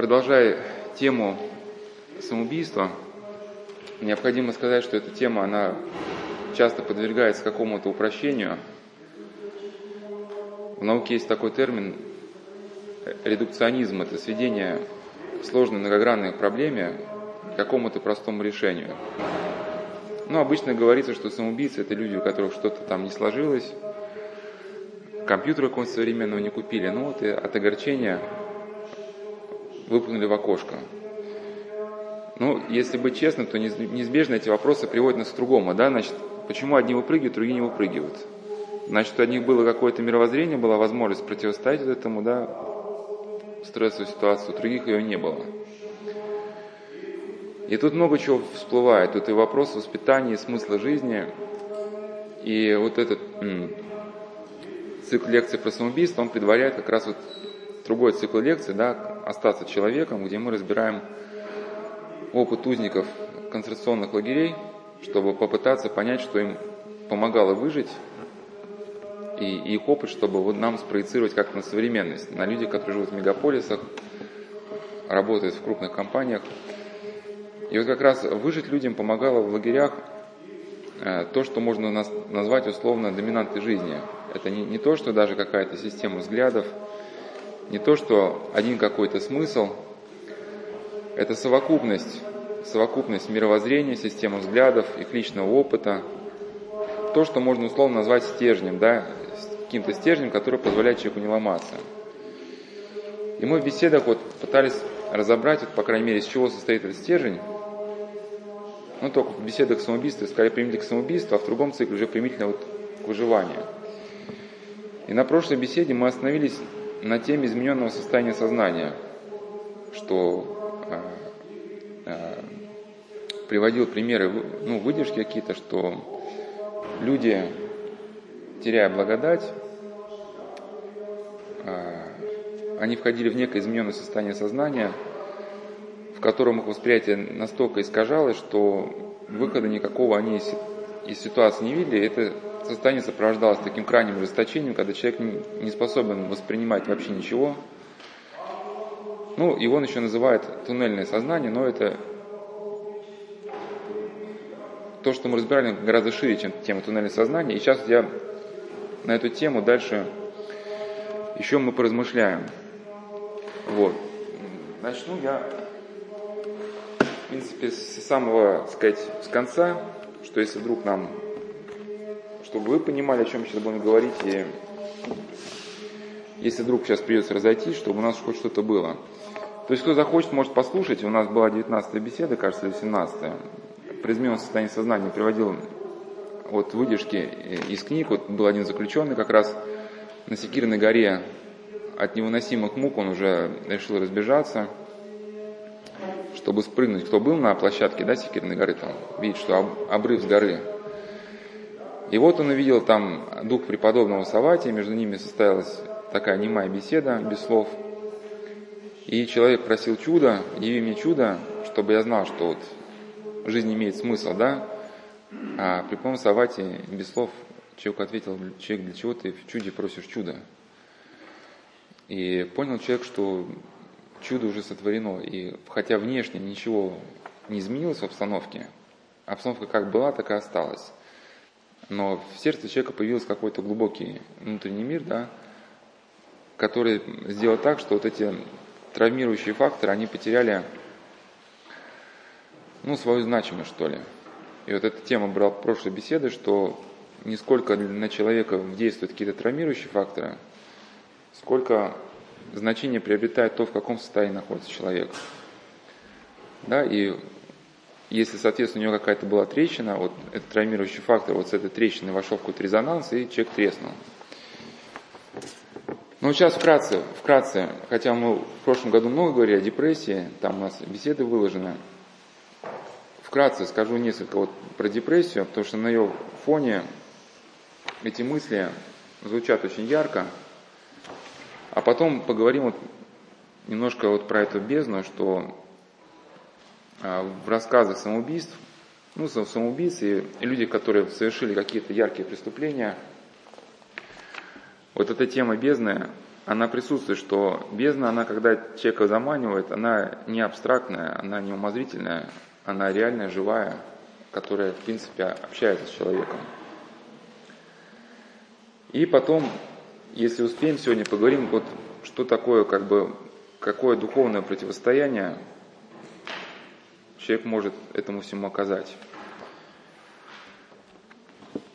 продолжая тему самоубийства, необходимо сказать, что эта тема, она часто подвергается какому-то упрощению. В науке есть такой термин редукционизм, это сведение сложной многогранной проблеме к какому-то простому решению. Ну, обычно говорится, что самоубийцы – это люди, у которых что-то там не сложилось, компьютера какого-нибудь современного не купили, ну вот и от огорчения выпнули в окошко. Ну, если быть честным, то неизбежно эти вопросы приводят нас к другому, да, значит, почему одни выпрыгивают, другие не выпрыгивают? Значит, у одних было какое-то мировоззрение, была возможность противостоять этому, да, стрессовую ситуацию, у других ее не было. И тут много чего всплывает. Тут и вопрос воспитания, и смысла жизни. И вот этот цикл лекций про самоубийство, он предваряет как раз вот другой цикл лекций, да, «Остаться человеком», где мы разбираем опыт узников концентрационных лагерей, чтобы попытаться понять, что им помогало выжить, и, и их опыт, чтобы вот нам спроецировать как на современность, на людей, которые живут в мегаполисах, работают в крупных компаниях – и вот как раз выжить людям помогало в лагерях э, то, что можно назвать условно доминантой жизни. Это не, не то, что даже какая-то система взглядов, не то, что один какой-то смысл, это совокупность, совокупность мировоззрения, системы взглядов, их личного опыта, то, что можно условно назвать стержнем, да, каким-то стержнем, который позволяет человеку не ломаться. И мы в беседах вот пытались разобрать, вот, по крайней мере, из чего состоит этот стержень, ну, только в беседах к самоубийству, скорее применительно к самоубийству, а в другом цикле уже применительно вот к выживанию. И на прошлой беседе мы остановились на теме измененного состояния сознания, что э, э, приводил примеры, ну, выдержки какие-то, что люди, теряя благодать, э, они входили в некое измененное состояние сознания – в котором их восприятие настолько искажалось, что выхода никакого они из, из ситуации не видели. Это состояние сопровождалось таким крайним ожесточением, когда человек не способен воспринимать вообще ничего. Ну, его он еще называют туннельное сознание, но это то, что мы разбирали, гораздо шире, чем тема туннельного сознания. И сейчас я на эту тему дальше еще мы поразмышляем. Вот. Начну я в принципе, с самого, сказать, с конца, что если вдруг нам, чтобы вы понимали, о чем сейчас будем говорить, и если вдруг сейчас придется разойтись, чтобы у нас хоть что-то было. То есть, кто захочет, может послушать. У нас была 19 беседа, кажется, или 17 При измененном состоянии сознания приводил вот выдержки из книг. Вот был один заключенный как раз на Секирной горе от невыносимых мук он уже решил разбежаться – чтобы спрыгнуть. Кто был на площадке, да, Секирной горы, там видит, что обрыв с горы. И вот он увидел там дух преподобного Саватия, между ними состоялась такая немая беседа, без слов. И человек просил чуда, яви мне чудо, чтобы я знал, что вот жизнь имеет смысл, да. А преподобный Саватий без слов человек ответил, человек, для чего ты в чуде просишь чуда? И понял человек, что чудо уже сотворено. И хотя внешне ничего не изменилось в обстановке, обстановка как была, так и осталась. Но в сердце человека появился какой-то глубокий внутренний мир, да, который сделал так, что вот эти травмирующие факторы, они потеряли ну, свою значимость, что ли. И вот эта тема брала в прошлой беседы, что не сколько на человека действуют какие-то травмирующие факторы, сколько значение приобретает то, в каком состоянии находится человек. Да, и если, соответственно, у него какая-то была трещина, вот этот травмирующий фактор, вот с этой трещины вошел в какой-то резонанс, и человек треснул. Ну, сейчас вкратце, вкратце, хотя мы в прошлом году много говорили о депрессии, там у нас беседы выложены, вкратце скажу несколько вот про депрессию, потому что на ее фоне эти мысли звучат очень ярко, а потом поговорим вот немножко вот про эту бездну, что в рассказах самоубийств, ну, самоубийцы и люди, которые совершили какие-то яркие преступления, вот эта тема бездны, она присутствует, что бездна, она когда человека заманивает, она не абстрактная, она не умозрительная, она реальная, живая, которая, в принципе, общается с человеком. И потом, если успеем, сегодня поговорим, вот что такое, как бы, какое духовное противостояние человек может этому всему оказать.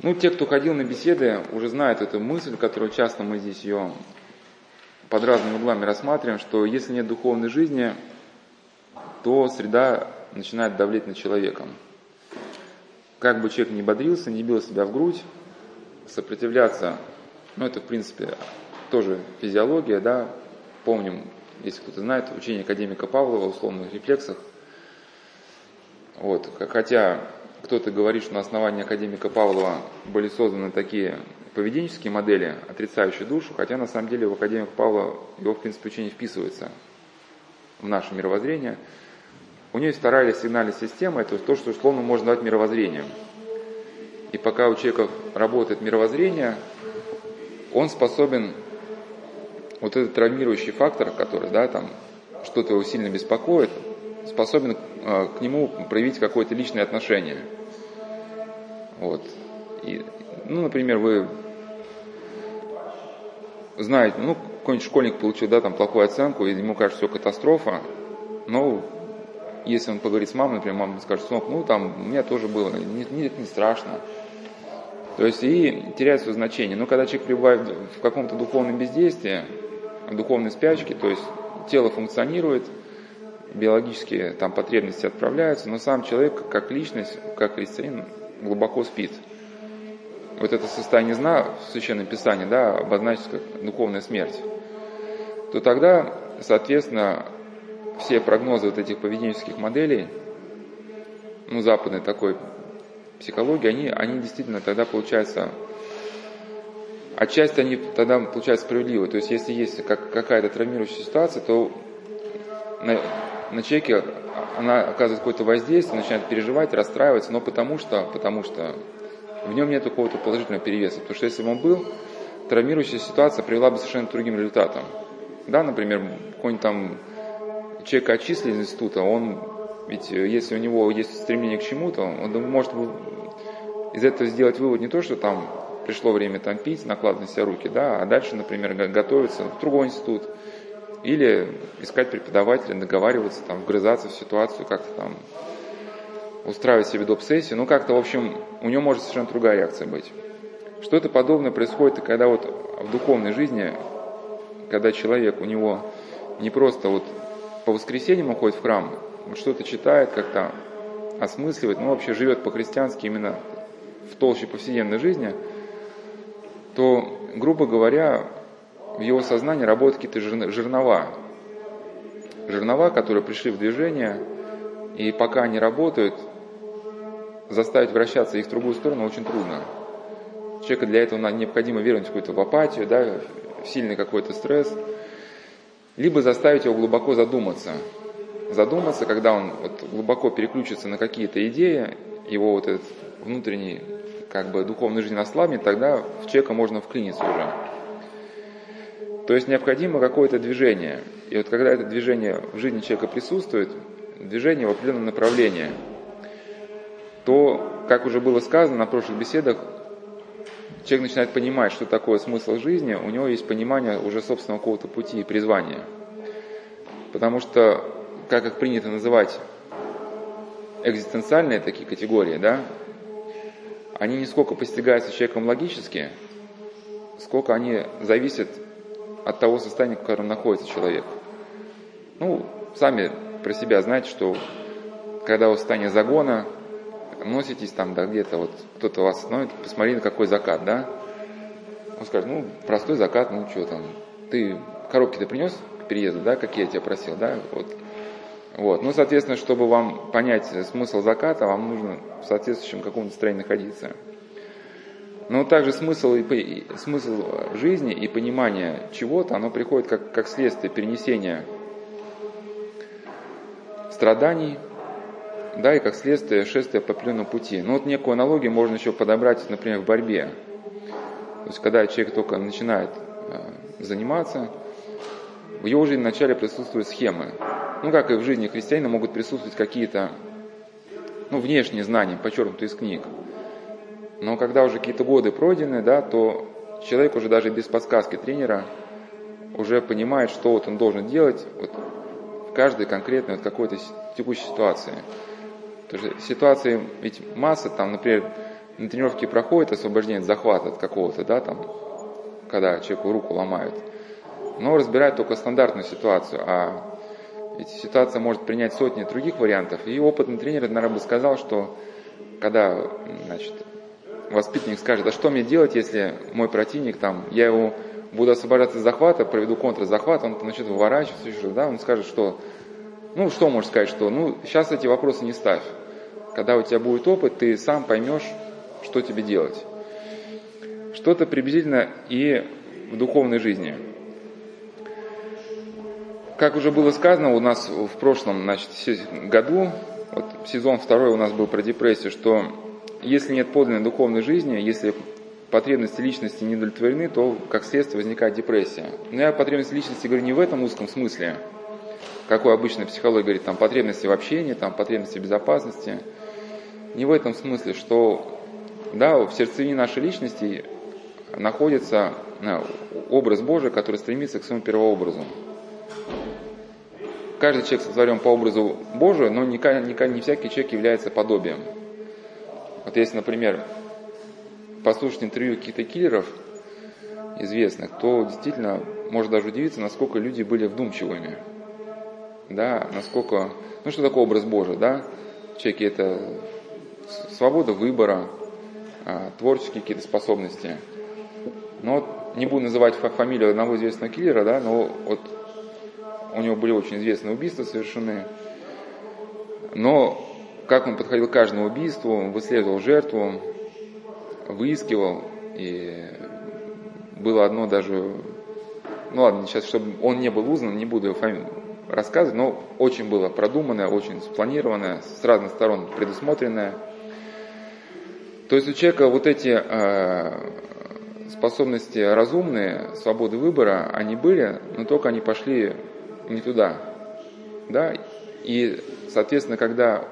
Ну, те, кто ходил на беседы, уже знают эту мысль, которую часто мы здесь ее под разными углами рассматриваем, что если нет духовной жизни, то среда начинает давлеть над человеком. Как бы человек не бодрился, не бил себя в грудь, сопротивляться, ну это в принципе тоже физиология, да, помним, если кто-то знает, учение академика Павлова о условных рефлексах. Вот, хотя кто-то говорит, что на основании академика Павлова были созданы такие поведенческие модели, отрицающие душу, хотя на самом деле в академика Павла его, в принципе, учение вписывается в наше мировоззрение. У нее есть вторая сигнальная система, это то, что условно можно назвать мировоззрением. И пока у человека работает мировоззрение, он способен вот этот травмирующий фактор, который, да, там, что-то его сильно беспокоит, способен э, к нему проявить какое-то личное отношение. Вот. И, ну, например, вы знаете, ну, какой-нибудь школьник получил, да, там, плохую оценку, и ему кажется, все катастрофа, но если он поговорит с мамой, например, мама скажет, сынок, ну, там, у меня тоже было, не, не, не страшно. То есть и теряет свое значение. Но когда человек пребывает в каком-то духовном бездействии, в духовной спячке, то есть тело функционирует, биологические там потребности отправляются, но сам человек как личность, как христианин глубоко спит. Вот это состояние зна в Священном Писании, да, обозначится как духовная смерть. То тогда, соответственно, все прогнозы вот этих поведенческих моделей, ну, западной такой психологии, они, они действительно тогда получаются, отчасти они тогда получаются справедливы. То есть, если есть как, какая-то травмирующая ситуация, то на, человеке она оказывает какое-то воздействие, начинает переживать, расстраиваться, но потому что, потому что в нем нет какого-то положительного перевеса. Потому что если бы он был, травмирующая ситуация привела бы совершенно другим результатом. Да, например, какой-нибудь там человек отчислили из института, он, ведь э, если у него есть стремление к чему-то, он может из этого сделать вывод не то, что там пришло время там пить, накладывать на себя руки, да, а дальше, например, готовиться в другой институт, или искать преподавателя, договариваться, там, вгрызаться в ситуацию, как-то там устраивать себе доп-сессию. Ну, как-то, в общем, у него может совершенно другая реакция быть. Что-то подобное происходит, когда вот в духовной жизни, когда человек, у него не просто вот по воскресеньям уходит в храм, что-то читает, как-то осмысливает, ну, вообще живет по-христиански именно в толще повседневной жизни, то, грубо говоря, в его сознании работают какие-то жернова. Жернова, которые пришли в движение, и пока они работают, заставить вращаться их в другую сторону очень трудно. Человеку для этого необходимо вернуть какую-то в апатию, да, в сильный какой-то стресс, либо заставить его глубоко задуматься. Задуматься, когда он вот глубоко переключится на какие-то идеи, его вот этот внутренний как бы духовный жизнь ослабнет, тогда в человека можно вклиниться уже. То есть необходимо какое-то движение. И вот когда это движение в жизни человека присутствует, движение в определенном направлении, то, как уже было сказано на прошлых беседах, человек начинает понимать, что такое смысл жизни, у него есть понимание уже собственного какого-то пути и призвания. Потому что, как их принято называть, экзистенциальные такие категории, да, они не сколько постигаются человеком логически, сколько они зависят от того состояния, в котором находится человек. Ну, сами про себя знаете, что когда вы в состоянии загона, носитесь там, да, где-то вот кто-то вас остановит, посмотри, на какой закат, да? Он скажет, ну, простой закат, ну, что там, ты коробки ты принес к переезду, да, какие я тебя просил, да, вот. Вот, ну, соответственно, чтобы вам понять смысл заката, вам нужно в соответствующем каком-то настроении находиться. Но также смысл, и, смысл жизни и понимание чего-то, оно приходит как, как следствие перенесения страданий, да, и как следствие шествия по определенному пути. Ну вот некую аналогию можно еще подобрать, например, в борьбе. То есть когда человек только начинает заниматься, в его жизни вначале присутствуют схемы. Ну, как и в жизни христианина могут присутствовать какие-то ну, внешние знания, подчеркнутые из книг. Но когда уже какие-то годы пройдены, да, то человек уже даже без подсказки тренера уже понимает, что вот он должен делать вот в каждой конкретной вот какой-то текущей ситуации. Потому что ситуации ведь масса, там, например, на тренировке проходит освобождение от захвата от какого-то, да, там, когда человеку руку ломают. Но разбирают только стандартную ситуацию, а ведь ситуация может принять сотни других вариантов. И опытный тренер, наверное, бы сказал, что когда значит, воспитанник скажет, а что мне делать, если мой противник, там, я его буду освобождаться из захвата, проведу контрзахват, он начнет выворачиваться, еще, да, он скажет, что, ну, что может сказать, что, ну, сейчас эти вопросы не ставь. Когда у тебя будет опыт, ты сам поймешь, что тебе делать. Что-то приблизительно и в духовной жизни. Как уже было сказано у нас в прошлом значит, году, вот сезон второй у нас был про депрессию, что если нет подлинной духовной жизни, если потребности личности не удовлетворены, то как следствие возникает депрессия. Но я потребности личности говорю не в этом узком смысле, какой обычно психология говорит, там потребности в общении, там потребности в безопасности. Не в этом смысле, что да, в сердцевине нашей личности находится э, образ Божий, который стремится к своему первообразу. Каждый человек сотворен по образу Божию, но не, не, не всякий человек является подобием. Вот если, например, послушать интервью каких-то киллеров известных, то действительно можно даже удивиться, насколько люди были вдумчивыми. Да, насколько, ну что такое образ Божий, да? В человеке это свобода выбора, а, творческие какие-то способности. Но не буду называть фамилию одного известного киллера, да, но вот у него были очень известные убийства совершены. Но как он подходил к каждому убийству, выслеживал жертву, выискивал, и было одно даже, ну ладно, сейчас, чтобы он не был узнан, не буду его фамилию рассказывать, но очень было продуманное, очень спланированное, с разных сторон предусмотренное. То есть у человека вот эти э, способности разумные, свободы выбора, они были, но только они пошли не туда. Да? И, соответственно, когда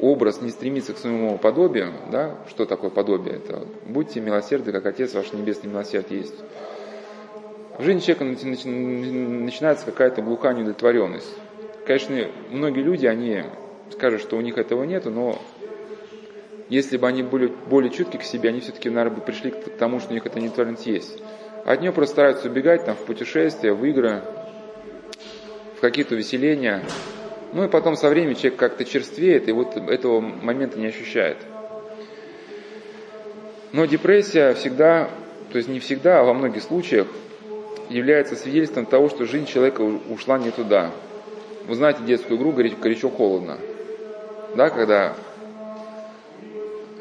образ не стремится к своему подобию, да, что такое подобие? Это будьте милосердны, как Отец ваш Небесный милосерд есть. В жизни человека начинается какая-то глухая неудовлетворенность. Конечно, многие люди, они скажут, что у них этого нету, но если бы они были более чутки к себе, они все-таки, наверное, бы пришли к тому, что у них эта неудовлетворенность есть. От нее просто стараются убегать там, в путешествия, в игры, в какие-то увеселения. Ну и потом со временем человек как-то черствеет, и вот этого момента не ощущает. Но депрессия всегда, то есть не всегда, а во многих случаях является свидетельством того, что жизнь человека ушла не туда. Вы знаете детскую игру «Горячо-холодно». Да, когда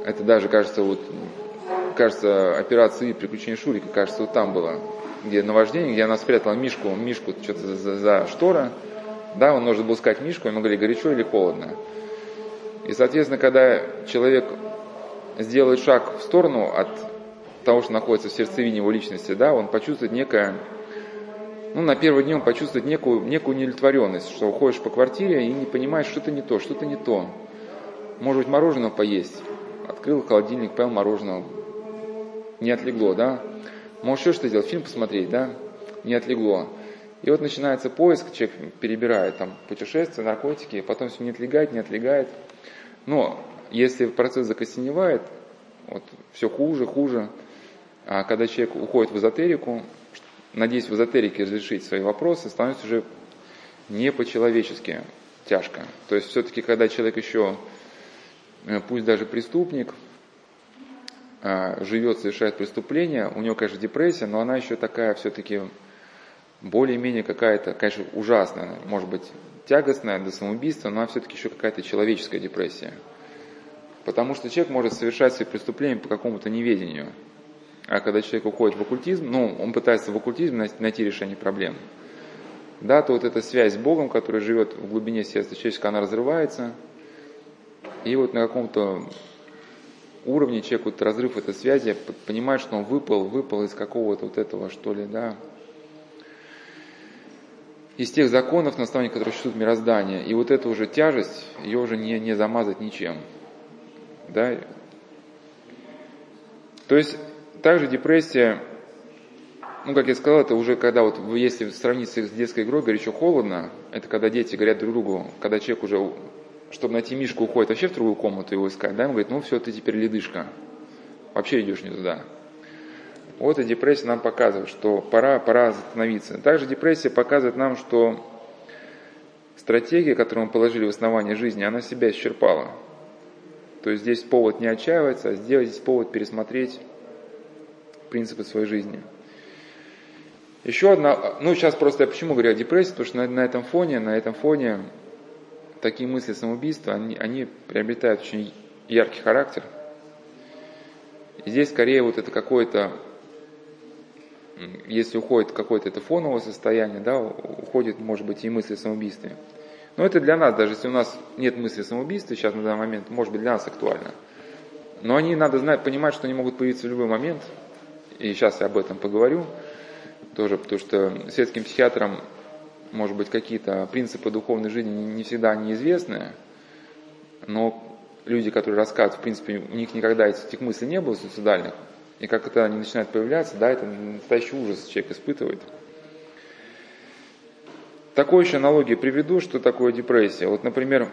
это даже, кажется, вот, кажется, операция «Приключения Шурика», кажется, вот там было где наваждение, где она спрятала Мишку, Мишку что-то за, за штора, да, он нужно был искать Мишку, ему говорили, горячо или холодно. И, соответственно, когда человек сделает шаг в сторону от того, что находится в сердцевине его личности, да, он почувствует некое, ну, на первый день он почувствует некую, некую неудовлетворенность, что уходишь по квартире и не понимаешь, что-то не то, что-то не то. Может быть, мороженое поесть. Открыл холодильник, поел мороженое. Не отлегло, да? Может, еще что делать? Фильм посмотреть, да? Не отлегло. И вот начинается поиск, человек перебирает там путешествия, наркотики, потом все не отлегает, не отлегает. Но если процесс закостеневает, вот все хуже, хуже, а когда человек уходит в эзотерику, надеясь в эзотерике разрешить свои вопросы, становится уже не по-человечески тяжко. То есть все-таки, когда человек еще, э, пусть даже преступник, а, живет, совершает преступление, у него, конечно, депрессия, но она еще такая все-таки более-менее какая-то, конечно, ужасная, может быть, тягостная до самоубийства, но она все-таки еще какая-то человеческая депрессия. Потому что человек может совершать свои преступления по какому-то неведению. А когда человек уходит в оккультизм, ну, он пытается в оккультизм найти решение проблем. Да, то вот эта связь с Богом, которая живет в глубине сердца человеческого, она разрывается. И вот на каком-то уровне человек, вот разрыв этой связи, понимает, что он выпал, выпал из какого-то вот этого, что ли, да, из тех законов, на основании которых существует мироздание. И вот эта уже тяжесть, ее уже не, не замазать ничем. Да? То есть, также депрессия, ну, как я сказал, это уже когда вот, если сравнить с детской игрой, горячо-холодно, это когда дети говорят друг другу, когда человек уже, чтобы найти Мишку, уходит вообще в другую комнату его искать, да, он говорит, ну все, ты теперь ледышка, вообще идешь не туда. Вот и депрессия нам показывает, что пора, пора остановиться. Также депрессия показывает нам, что стратегия, которую мы положили в основание жизни, она себя исчерпала. То есть здесь повод не отчаиваться, а сделать здесь повод пересмотреть принципы своей жизни. Еще одна, ну сейчас просто я почему говорю о депрессии, потому что на, на этом фоне, на этом фоне такие мысли самоубийства, они, они приобретают очень яркий характер. И здесь скорее вот это какое-то если уходит какое-то это фоновое состояние, да, уходит, может быть, и мысли о самоубийстве. Но это для нас, даже если у нас нет мысли о самоубийстве сейчас на данный момент, может быть, для нас актуально. Но они, надо знать, понимать, что они могут появиться в любой момент. И сейчас я об этом поговорю тоже, потому что светским психиатрам, может быть, какие-то принципы духовной жизни не всегда неизвестны, но люди, которые рассказывают, в принципе, у них никогда этих мыслей не было суицидальных, и как это они начинают появляться, да, это настоящий ужас человек испытывает. Такую еще аналогию приведу, что такое депрессия. Вот, например,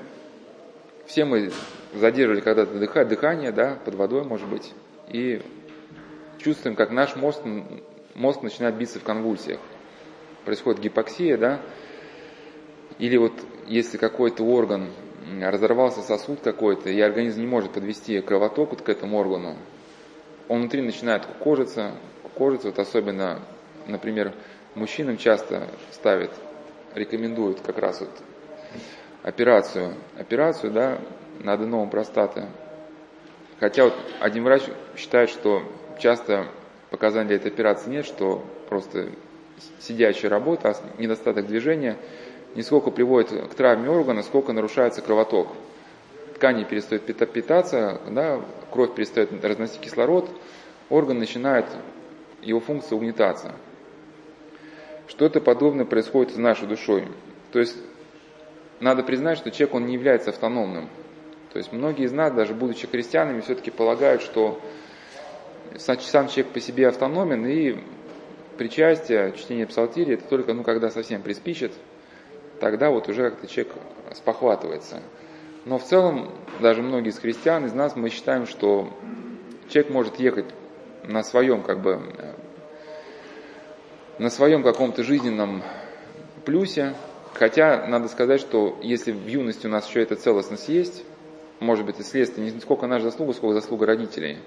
все мы задерживали когда-то дыхание, да, под водой, может быть, и чувствуем, как наш мозг, мозг начинает биться в конвульсиях. Происходит гипоксия, да, или вот если какой-то орган разорвался сосуд какой-то, и организм не может подвести кровоток вот к этому органу, он внутри начинает кукожиться, кукожиться, вот особенно, например, мужчинам часто ставят, рекомендуют как раз вот операцию, операцию, да, на аденом простаты. Хотя вот один врач считает, что часто показаний для этой операции нет, что просто сидячая работа, а недостаток движения не сколько приводит к травме органа, сколько нарушается кровоток ткани перестают питаться, да, кровь перестает разносить кислород, орган начинает, его функция угнетаться. Что-то подобное происходит с нашей душой. То есть надо признать, что человек он не является автономным. То есть многие из нас, даже будучи христианами, все-таки полагают, что сам человек по себе автономен, и причастие, чтение псалтири, это только ну, когда совсем приспичит, тогда вот уже как-то человек спохватывается. Но в целом, даже многие из христиан, из нас, мы считаем, что человек может ехать на своем, как бы, на своем каком-то жизненном плюсе, хотя надо сказать, что если в юности у нас еще эта целостность есть, может быть, и следствие не сколько наша заслуга, сколько заслуга родителей,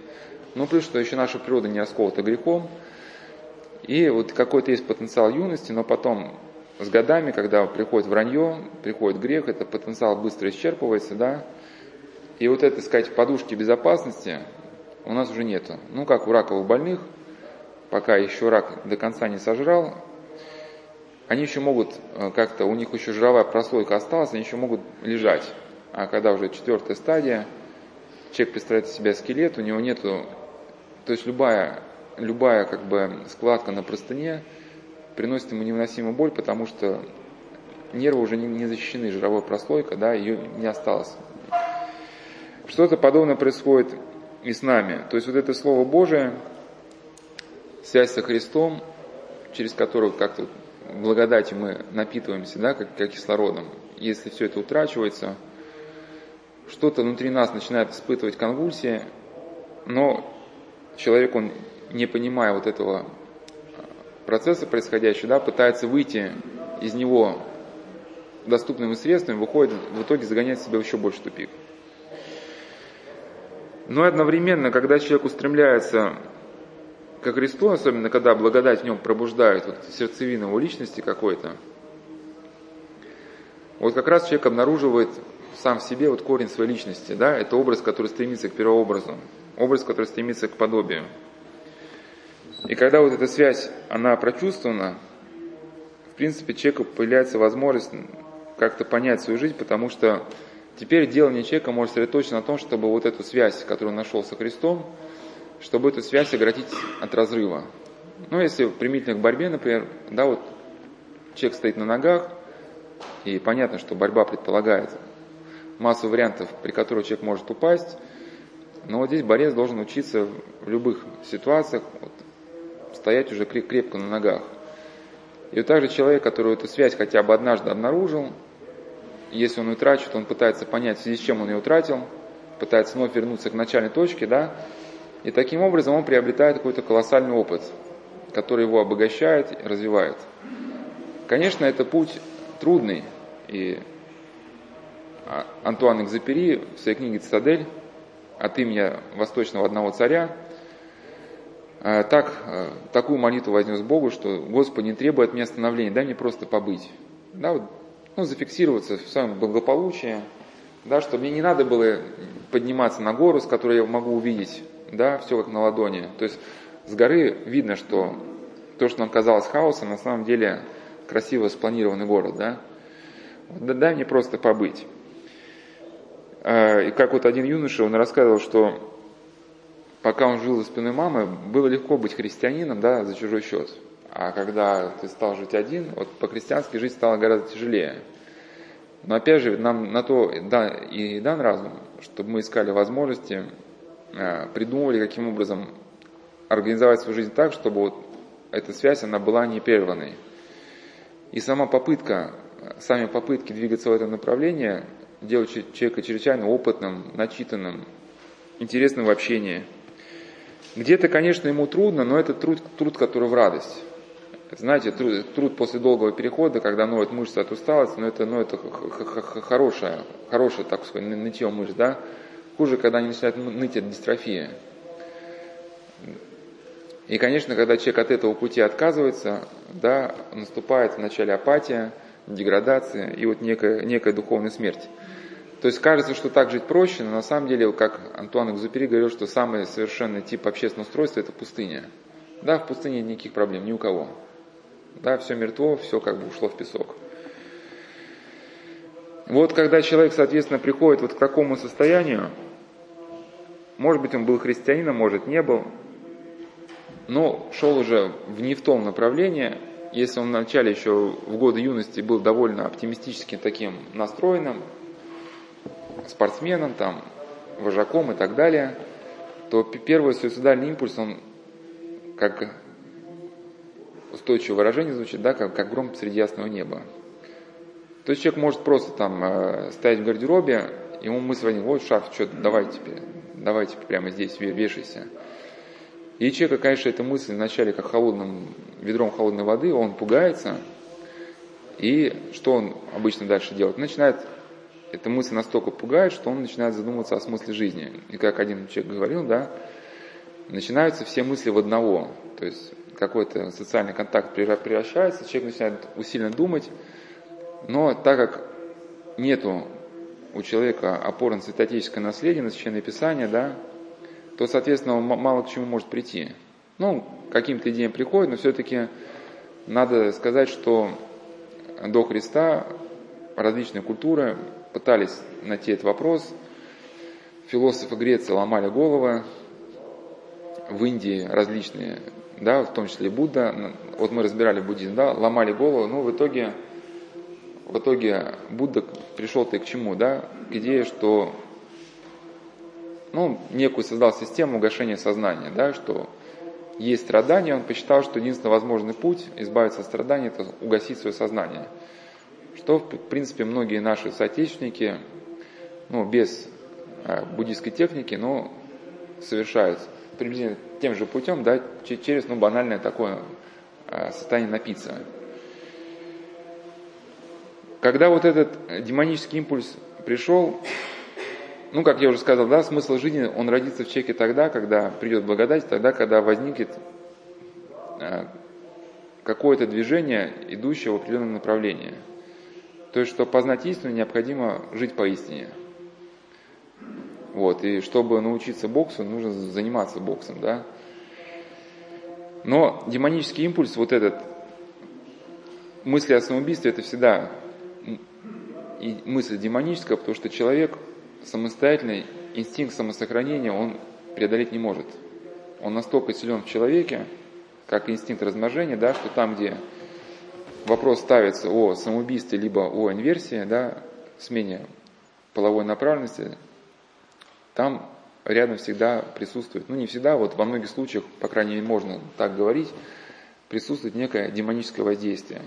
ну плюс, что еще наша природа не расколота грехом, и вот какой-то есть потенциал юности, но потом с годами, когда приходит вранье, приходит грех, это потенциал быстро исчерпывается, да, и вот это, сказать, подушки безопасности у нас уже нету. Ну, как у раковых больных, пока еще рак до конца не сожрал, они еще могут э, как-то, у них еще жировая прослойка осталась, они еще могут лежать. А когда уже четвертая стадия, человек представляет из себя скелет, у него нету, то есть любая, любая как бы складка на простыне – приносит ему невыносимую боль, потому что нервы уже не, защищены, жировой прослойка, да, ее не осталось. Что-то подобное происходит и с нами. То есть вот это Слово Божие, связь со Христом, через которую как-то благодати мы напитываемся, да, как, как кислородом. Если все это утрачивается, что-то внутри нас начинает испытывать конвульсии, но человек, он не понимая вот этого процесса происходящего, да, пытается выйти из него доступными средствами, выходит, в итоге загоняет себя в еще больше тупик. Но одновременно, когда человек устремляется к Христу, особенно когда благодать в нем пробуждает вот, сердцевину его личности какой-то, вот как раз человек обнаруживает сам в себе вот корень своей личности, да, это образ, который стремится к первообразу, образ, который стремится к подобию. И когда вот эта связь, она прочувствована, в принципе, человеку появляется возможность как-то понять свою жизнь, потому что Теперь делание человека может сосредоточиться на том, чтобы вот эту связь, которую он нашел со Христом, чтобы эту связь оградить от разрыва. Ну, если примительно к борьбе, например, да, вот человек стоит на ногах, и понятно, что борьба предполагает массу вариантов, при которых человек может упасть, но вот здесь борец должен учиться в любых ситуациях вот, стоять уже крепко на ногах. И вот также человек, который эту связь хотя бы однажды обнаружил, если он утрачивает, он пытается понять, в связи с чем он ее утратил, пытается вновь вернуться к начальной точке, да, и таким образом он приобретает какой-то колоссальный опыт, который его обогащает развивает. Конечно, это путь трудный, и Антуан Экзапери в своей книге «Цитадель» от имени восточного одного царя так, э, такую молитву вознес Богу, что Господи, не требуй от меня становления, дай мне просто побыть. Да, вот ну, зафиксироваться в своем благополучии, да, чтобы мне не надо было подниматься на гору, с которой я могу увидеть, да, все как на ладони. То есть с горы видно, что то, что нам казалось хаосом, на самом деле красиво спланированный город, да. Дай мне просто побыть. А, и как вот один юноша, он рассказывал, что пока он жил за спиной мамы, было легко быть христианином, да, за чужой счет. А когда ты стал жить один, вот по-христиански жить стало гораздо тяжелее. Но опять же, нам на то и дан разум, чтобы мы искали возможности, а, придумывали, каким образом организовать свою жизнь так, чтобы вот эта связь, она была непрерванной. И сама попытка, сами попытки двигаться в этом направлении делают человека чрезвычайно опытным, начитанным, интересным в общении. Где-то, конечно, ему трудно, но это труд, труд который в радость. Знаете, труд, труд после долгого перехода, когда ноют мышцы от усталости, но это, ну, это хорошее, хорошее, так сказать, нытье мышц, да. Хуже, когда они начинают ныть от дистрофии. И, конечно, когда человек от этого пути отказывается, да, наступает вначале апатия, деградация и вот некая, некая духовная смерть. То есть кажется, что так жить проще, но на самом деле, как Антуан Экзупери говорил, что самый совершенный тип общественного устройства – это пустыня. Да, в пустыне никаких проблем, ни у кого. Да, все мертво, все как бы ушло в песок. Вот когда человек, соответственно, приходит вот к такому состоянию, может быть, он был христианином, может, не был, но шел уже в не в том направлении, если он вначале еще в годы юности был довольно оптимистическим таким настроенным, спортсменом, там, вожаком и так далее, то первый суицидальный импульс, он как устойчивое выражение звучит, да, как, как гром среди ясного неба. То есть человек может просто там э, стоять в гардеробе, ему мысль возникнет, вот шарф, что давай тебе, давай тебе прямо здесь вешайся. И человека, конечно, эта мысль вначале как холодным, ведром холодной воды, он пугается, и что он обычно дальше делает? Начинает, эта мысль настолько пугает, что он начинает задумываться о смысле жизни. И как один человек говорил, да, начинаются все мысли в одного. То есть какой-то социальный контакт превращается, человек начинает усиленно думать, но так как нету у человека святотеческое наследие, на священное писание, да, то, соответственно, он мало к чему может прийти. Ну, каким-то идеям приходит, но все-таки надо сказать, что до Христа различные культуры пытались найти этот вопрос. Философы Греции ломали головы, в Индии различные да, в том числе Будда, вот мы разбирали буддизм, да, ломали голову, но в итоге, в итоге Будда пришел-то к чему, да, к идее, что, ну, некую создал систему угошения сознания, да, что есть страдания, он посчитал, что единственный возможный путь избавиться от страданий – это угасить свое сознание. Что, в принципе, многие наши соотечественники, ну, без а, буддийской техники, но совершают приблизительно тем же путем, да, через ну, банальное такое а, состояние напиться. Когда вот этот демонический импульс пришел, ну, как я уже сказал, да, смысл жизни, он родится в человеке тогда, когда придет благодать, тогда, когда возникнет а, какое-то движение, идущее в определенном направлении. То есть, что познать истину, необходимо жить по истине. Вот, и чтобы научиться боксу, нужно заниматься боксом, да. Но демонический импульс, вот этот, мысли о самоубийстве, это всегда мысль демоническая, потому что человек самостоятельный, инстинкт самосохранения он преодолеть не может. Он настолько силен в человеке, как инстинкт размножения, да, что там, где вопрос ставится о самоубийстве либо о инверсии, да, смене половой направленности, там рядом всегда присутствует, ну не всегда, вот во многих случаях, по крайней мере, можно так говорить, присутствует некое демоническое воздействие.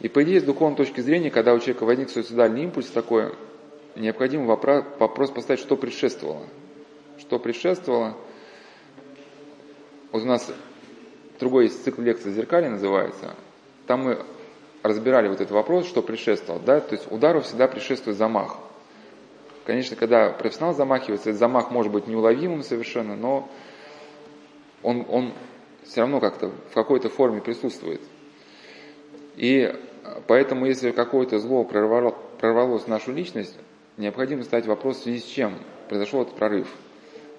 И по идее, с духовной точки зрения, когда у человека возник суицидальный импульс такой, необходимо вопрос, поставить, что предшествовало. Что предшествовало. Вот у нас другой есть цикл лекций «Зеркали» называется. Там мы разбирали вот этот вопрос, что предшествовало. Да? То есть удару всегда предшествует замах. Конечно, когда профессионал замахивается, этот замах может быть неуловимым совершенно, но он, он все равно как-то в какой-то форме присутствует. И поэтому, если какое-то зло прорвало, прорвалось в нашу личность, необходимо ставить вопрос, в связи с чем произошел этот прорыв.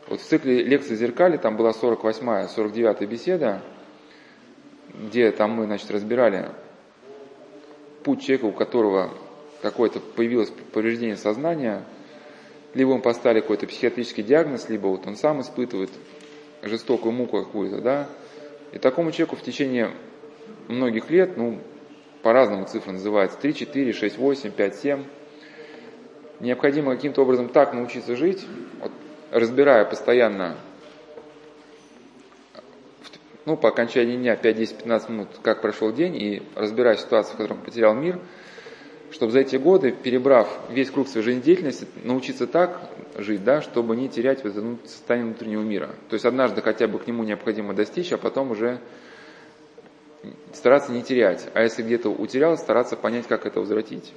Вот в цикле лекции «Зеркали» там была 48-я, 49-я беседа, где там мы, значит, разбирали путь человека, у которого какое-то появилось повреждение сознания – либо ему поставили какой-то психиатрический диагноз, либо вот он сам испытывает жестокую муку какую-то, да. И такому человеку в течение многих лет, ну, по-разному цифры называются, 3, 4, 6, 8, 5, 7, необходимо каким-то образом так научиться жить, вот, разбирая постоянно, ну, по окончании дня 5, 10, 15 минут, как прошел день, и разбирая ситуацию, в которой он потерял мир – чтобы за эти годы, перебрав весь круг своей жизнедеятельности, научиться так жить, да, чтобы не терять вот это состояние внутреннего мира. То есть однажды хотя бы к нему необходимо достичь, а потом уже стараться не терять. А если где-то утерял, стараться понять, как это возвратить.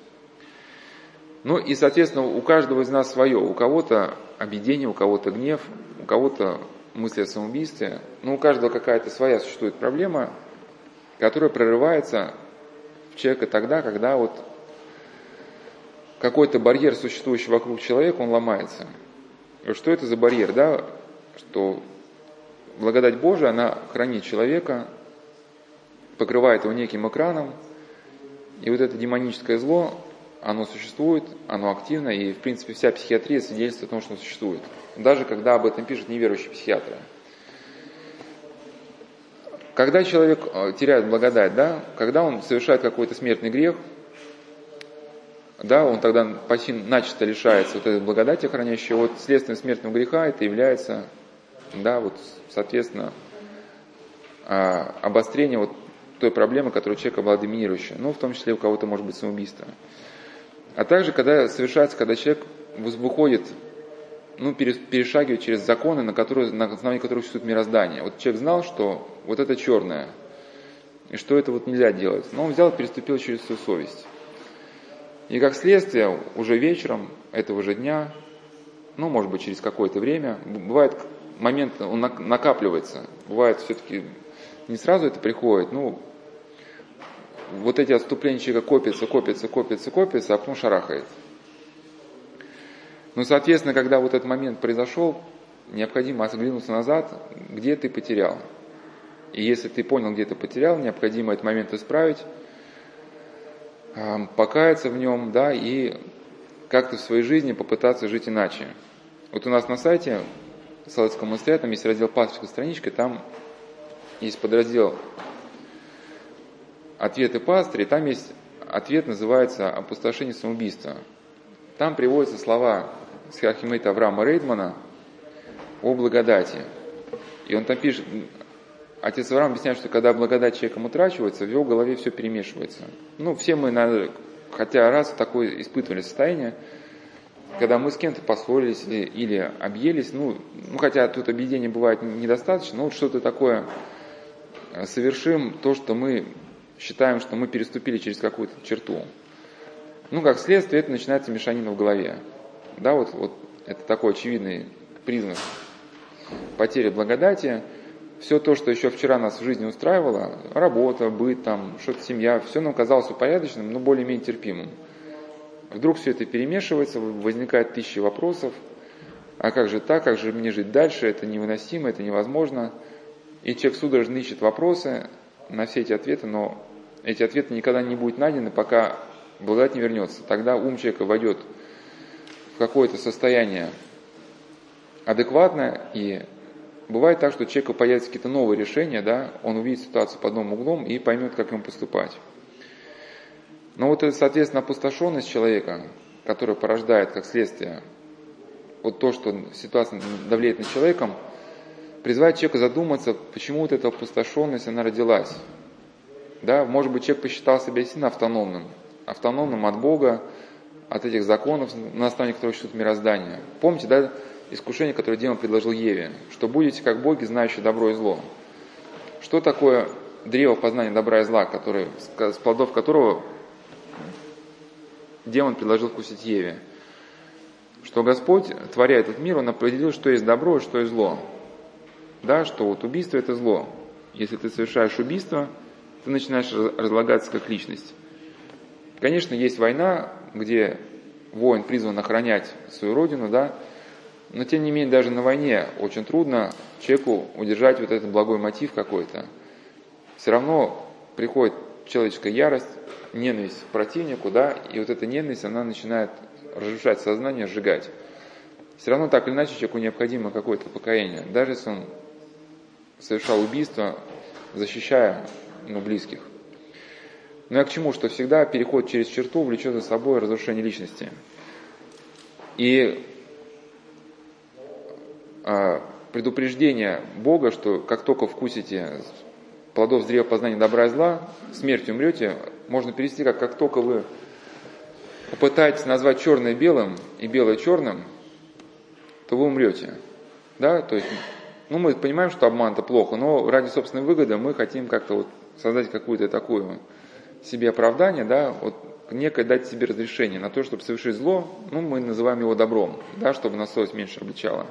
Ну и, соответственно, у каждого из нас свое. У кого-то объедение, у кого-то гнев, у кого-то мысли о самоубийстве. Ну, у каждого какая-то своя существует проблема, которая прорывается в человека тогда, когда вот какой-то барьер, существующий вокруг человека, он ломается. Что это за барьер, да? Что благодать Божия, она хранит человека, покрывает его неким экраном, и вот это демоническое зло, оно существует, оно активно, и, в принципе, вся психиатрия свидетельствует о том, что оно существует. Даже когда об этом пишут неверующие психиатры. Когда человек э, теряет благодать, да, когда он совершает какой-то смертный грех – да, он тогда почти начисто лишается вот этой благодати хранящей. Вот следствием смертного греха это является, да, вот, соответственно, а, обострение вот той проблемы, которая у человека была доминирующая. Ну, в том числе у кого-то может быть самоубийство. А также, когда совершается, когда человек выходит, ну, перешагивает через законы, на, которые, на основании которых существует мироздание. Вот человек знал, что вот это черное, и что это вот нельзя делать. Но он взял и переступил через свою совесть. И как следствие, уже вечером этого же дня, ну, может быть, через какое-то время, бывает момент, он накапливается, бывает все-таки не сразу это приходит, ну, вот эти отступления человека копятся, копятся, копятся, копятся, а потом шарахает. Ну, соответственно, когда вот этот момент произошел, необходимо оглянуться назад, где ты потерял. И если ты понял, где ты потерял, необходимо этот момент исправить, покаяться в нем, да, и как-то в своей жизни попытаться жить иначе. Вот у нас на сайте Солодского монастыря, там есть раздел «Пасторская страничка», там есть подраздел «Ответы пастыря», там есть ответ, называется «Опустошение самоубийства». Там приводятся слова Схиархимейта Авраама Рейдмана о благодати. И он там пишет, Отец Авраам объясняет, что когда благодать человеком утрачивается, в его голове все перемешивается. Ну, все мы, хотя раз такое испытывали состояние, когда мы с кем-то поссорились или, или объелись, ну, ну, хотя тут объедения бывает недостаточно, но вот что-то такое э, совершим, то, что мы считаем, что мы переступили через какую-то черту. Ну, как следствие, это начинается мешанина в голове. Да, вот, вот это такой очевидный признак потери благодати – все то, что еще вчера нас в жизни устраивало, работа, быт, там, что-то семья, все нам казалось упорядоченным, но более-менее терпимым. Вдруг все это перемешивается, возникает тысячи вопросов, а как же так, как же мне жить дальше, это невыносимо, это невозможно. И человек судорожно ищет вопросы на все эти ответы, но эти ответы никогда не будут найдены, пока благодать не вернется. Тогда ум человека войдет в какое-то состояние адекватное, и бывает так, что человеку появятся какие-то новые решения, да, он увидит ситуацию под новым углом и поймет, как ему поступать. Но вот это, соответственно, опустошенность человека, которая порождает как следствие вот то, что ситуация давлеет на человеком, призывает человека задуматься, почему вот эта опустошенность, она родилась. Да, может быть, человек посчитал себя сильно автономным, автономным от Бога, от этих законов, на основании которых существует мироздание. Помните, да, искушение, которое демон предложил Еве, что будете как боги, знающие добро и зло. Что такое древо познания добра и зла, который, с плодов которого демон предложил вкусить Еве? Что Господь, творя этот мир, Он определил, что есть добро и что есть зло. Да, что вот убийство это зло. Если ты совершаешь убийство, ты начинаешь разлагаться как личность. Конечно, есть война, где воин призван охранять свою родину, да, но тем не менее даже на войне очень трудно человеку удержать вот этот благой мотив какой-то. Все равно приходит человеческая ярость, ненависть к противнику, да, и вот эта ненависть, она начинает разрушать сознание, сжигать. Все равно так или иначе человеку необходимо какое-то покаяние, даже если он совершал убийство, защищая ну, близких. Но я к чему? Что всегда переход через черту влечет за собой разрушение личности. И а, предупреждение Бога, что как только вкусите плодов древа познания добра и зла, смертью умрете, можно перевести как как только вы попытаетесь назвать черное белым и белое черным, то вы умрете. Да, то есть, ну, мы понимаем, что обман это плохо, но ради собственной выгоды мы хотим как-то вот создать какую-то такую себе оправдание, да, вот некое дать себе разрешение на то, чтобы совершить зло, ну, мы называем его добром, да, чтобы нас совесть меньше обличала.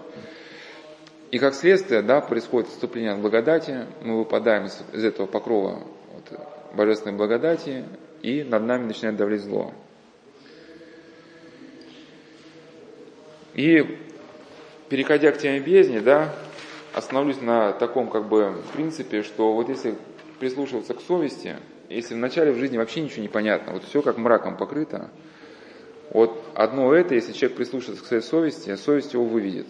И как следствие, да, происходит отступление от благодати, мы выпадаем из, из этого покрова вот, божественной благодати, и над нами начинает давлеть зло. И переходя к теме бездни, да, остановлюсь на таком как бы принципе, что вот если прислушиваться к совести, если вначале в жизни вообще ничего не понятно, вот все как мраком покрыто, вот одно это, если человек прислушивается к своей совести, совесть его выведет.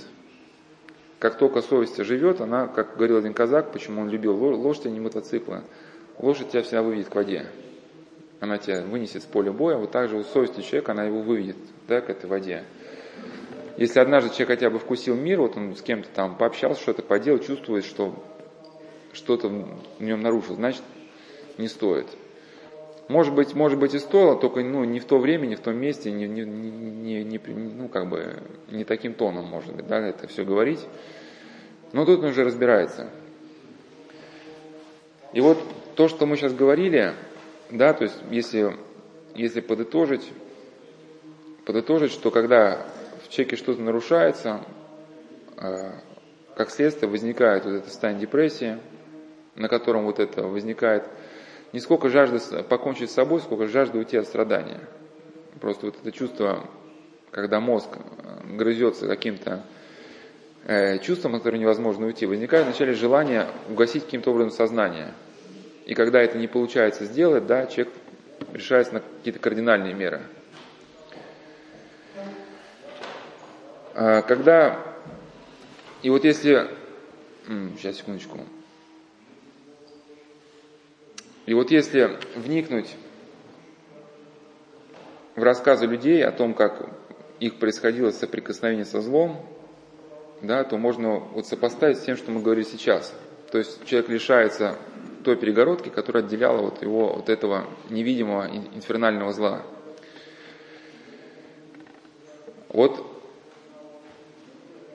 Как только совесть живет, она, как говорил один казак, почему он любил лошадь, а не мотоциклы, лошадь тебя всегда выведет к воде. Она тебя вынесет с поля боя, вот так же у совести человека она его выведет да, к этой воде. Если однажды человек хотя бы вкусил мир, вот он с кем-то там пообщался, что-то поделал, чувствует, что что-то в нем нарушил, значит, не стоит. Может быть, может быть и стоило, только ну, не в то время, не в том месте, не, не, не, не, ну, как бы, не таким тоном, может быть, да, это все говорить. Но тут он уже разбирается. И вот то, что мы сейчас говорили, да, то есть если, если подытожить, подытожить, что когда в человеке что-то нарушается, э, как следствие возникает вот это состояние депрессии, на котором вот это возникает не сколько жажда покончить с собой, сколько жажда уйти от страдания. Просто вот это чувство, когда мозг э, грызется каким-то э, чувством, от которого невозможно уйти, возникает вначале желание угасить каким-то образом сознание. И когда это не получается сделать, да, человек решается на какие-то кардинальные меры. А, когда, и вот если, сейчас секундочку, и вот если вникнуть в рассказы людей о том, как их происходило соприкосновение со злом, да, то можно вот сопоставить с тем, что мы говорили сейчас. То есть человек лишается той перегородки, которая отделяла вот его от этого невидимого инфернального зла. Вот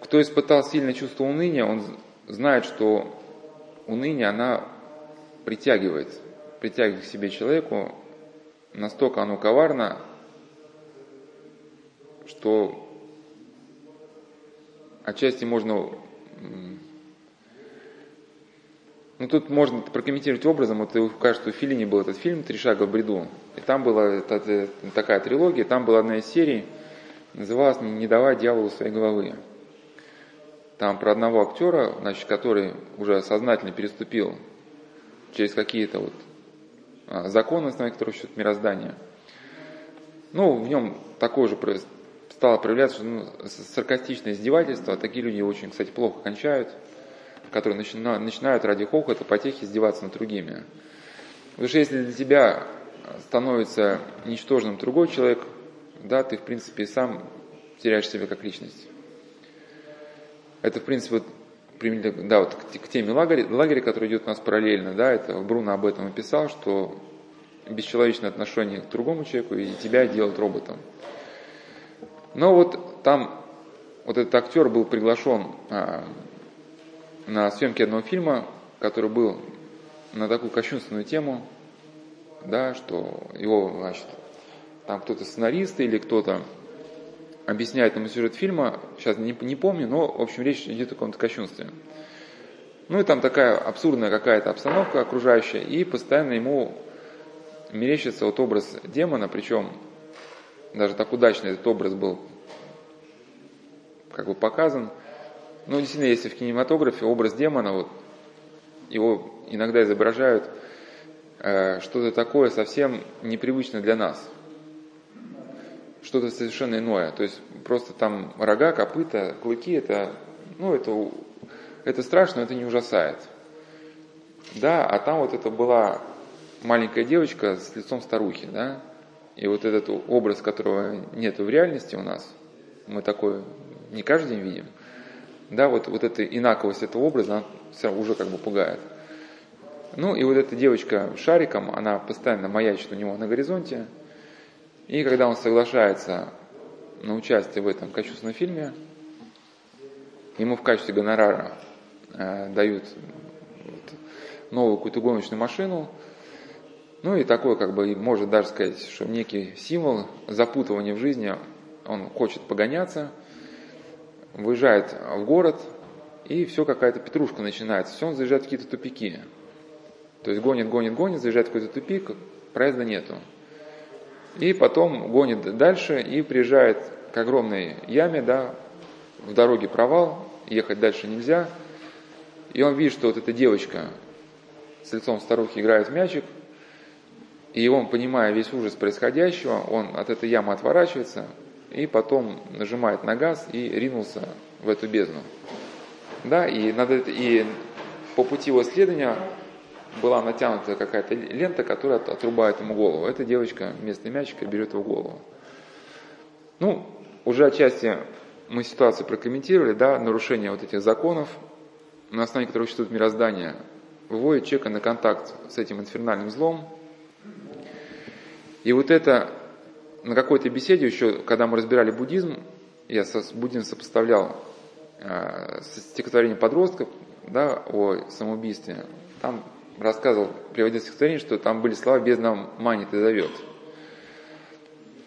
кто испытал сильное чувство уныния, он знает, что уныние, она притягивает притягивает к себе человеку, настолько оно коварно, что отчасти можно ну, тут можно прокомментировать образом, вот кажется, у Филини был этот фильм «Три шага в бреду», и там была такая трилогия, там была одна из серий, называлась «Не давай дьяволу своей головы». Там про одного актера, значит, который уже сознательно переступил через какие-то вот а, законы, на которых счет мироздания. Ну, в нем такое же стало проявляться ну, саркастичное издевательство. Такие люди очень, кстати, плохо кончают, которые начинают, начинают ради хохота, потехи издеваться над другими. Потому что если для тебя становится ничтожным другой человек, да, ты, в принципе, сам теряешь себя как личность. Это, в принципе, вот, да, вот к, теме лагеря, лагеря, который идет у нас параллельно, да, это Бруно об этом описал, что бесчеловечное отношение к другому человеку и тебя делают роботом. Но вот там вот этот актер был приглашен а, на съемки одного фильма, который был на такую кощунственную тему, да, что его, значит, там кто-то сценарист или кто-то объясняет ему сюжет фильма, сейчас не, не помню, но, в общем, речь идет о каком-то кощунстве. Ну и там такая абсурдная какая-то обстановка окружающая, и постоянно ему мерещится вот образ демона, причем даже так удачно этот образ был как бы показан. Ну, действительно, если в кинематографе образ демона, вот, его иногда изображают э, что-то такое совсем непривычное для нас. Что-то совершенно иное. То есть просто там рога, копыта, клыки, это, ну, это, это страшно, но это не ужасает. Да, а там вот это была маленькая девочка с лицом старухи, да, и вот этот образ, которого нет в реальности у нас, мы такой не каждый день видим, да, вот, вот эта инаковость этого образа, она уже как бы пугает. Ну и вот эта девочка шариком, она постоянно маячит у него на горизонте, и когда он соглашается на участие в этом кощунственном фильме, ему в качестве гонорара э, дают вот, новую какую-то гоночную машину – ну и такой, как бы, может даже сказать, что некий символ запутывания в жизни, он хочет погоняться, выезжает в город, и все какая-то петрушка начинается, все он заезжает в какие-то тупики. То есть гонит, гонит, гонит, заезжает в какой-то тупик, проезда нету. И потом гонит дальше и приезжает к огромной яме, да, в дороге провал, ехать дальше нельзя. И он видит, что вот эта девочка с лицом старухи играет в мячик, и он, понимая весь ужас происходящего, он от этой ямы отворачивается и потом нажимает на газ и ринулся в эту бездну. Да, и, надо, и по пути его следования была натянута какая-то лента, которая отрубает ему голову. Эта девочка вместо мячика берет его голову. Ну, уже отчасти мы ситуацию прокомментировали, да, нарушение вот этих законов, на основе которых существует мироздание, выводит человека на контакт с этим инфернальным злом, и вот это на какой-то беседе еще, когда мы разбирали буддизм, я со, буддизм сопоставлял э, стихотворение подростков да, о самоубийстве. Там рассказывал, приводил стихотворение, что там были слова «бездна манит и зовет».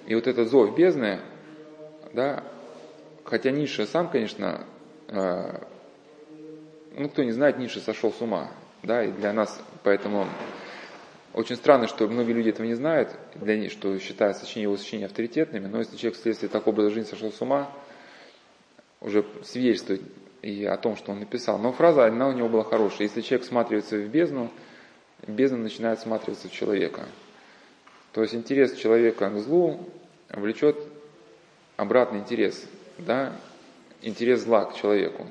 И вот этот зов бездны, да, хотя Ниша сам, конечно, э, ну, кто не знает, Ниша сошел с ума, да, и для нас поэтому очень странно, что многие люди этого не знают, для них, что считают сочинения его сочинения авторитетными, но если человек вследствие такого образа жизни сошел с ума, уже свидетельствует и о том, что он написал. Но фраза, она у него была хорошая. Если человек всматривается в бездну, бездна начинает всматриваться в человека. То есть интерес человека к злу влечет обратный интерес, да, интерес зла к человеку.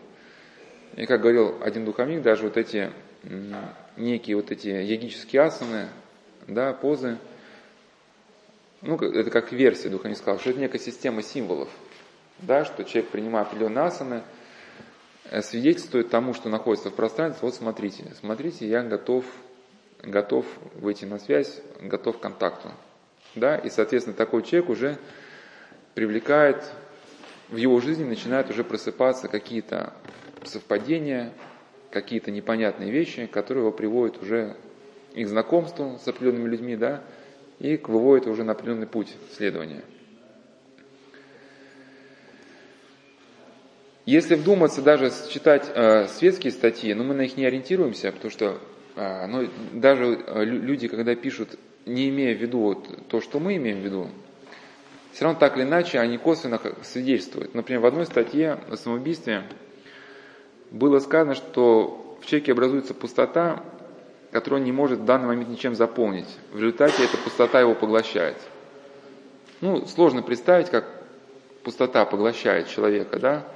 И как говорил один духовник, даже вот эти некие вот эти йогические асаны, да, позы, ну, это как версия духа не сказал, что это некая система символов, да, что человек, принимая определенные асаны, свидетельствует тому, что находится в пространстве, вот смотрите, смотрите, я готов, готов выйти на связь, готов к контакту. Да, и, соответственно, такой человек уже привлекает, в его жизни начинают уже просыпаться какие-то совпадения, какие-то непонятные вещи, которые его приводят уже и к знакомству с определенными людьми, да, и выводят уже на определенный путь следования. Если вдуматься, даже читать э, светские статьи, но мы на них не ориентируемся, потому что э, ну, даже э, люди, когда пишут, не имея в виду вот то, что мы имеем в виду, все равно так или иначе они косвенно свидетельствуют. Например, в одной статье о самоубийстве было сказано, что в человеке образуется пустота, которую он не может в данный момент ничем заполнить. В результате эта пустота его поглощает. Ну, сложно представить, как пустота поглощает человека, да,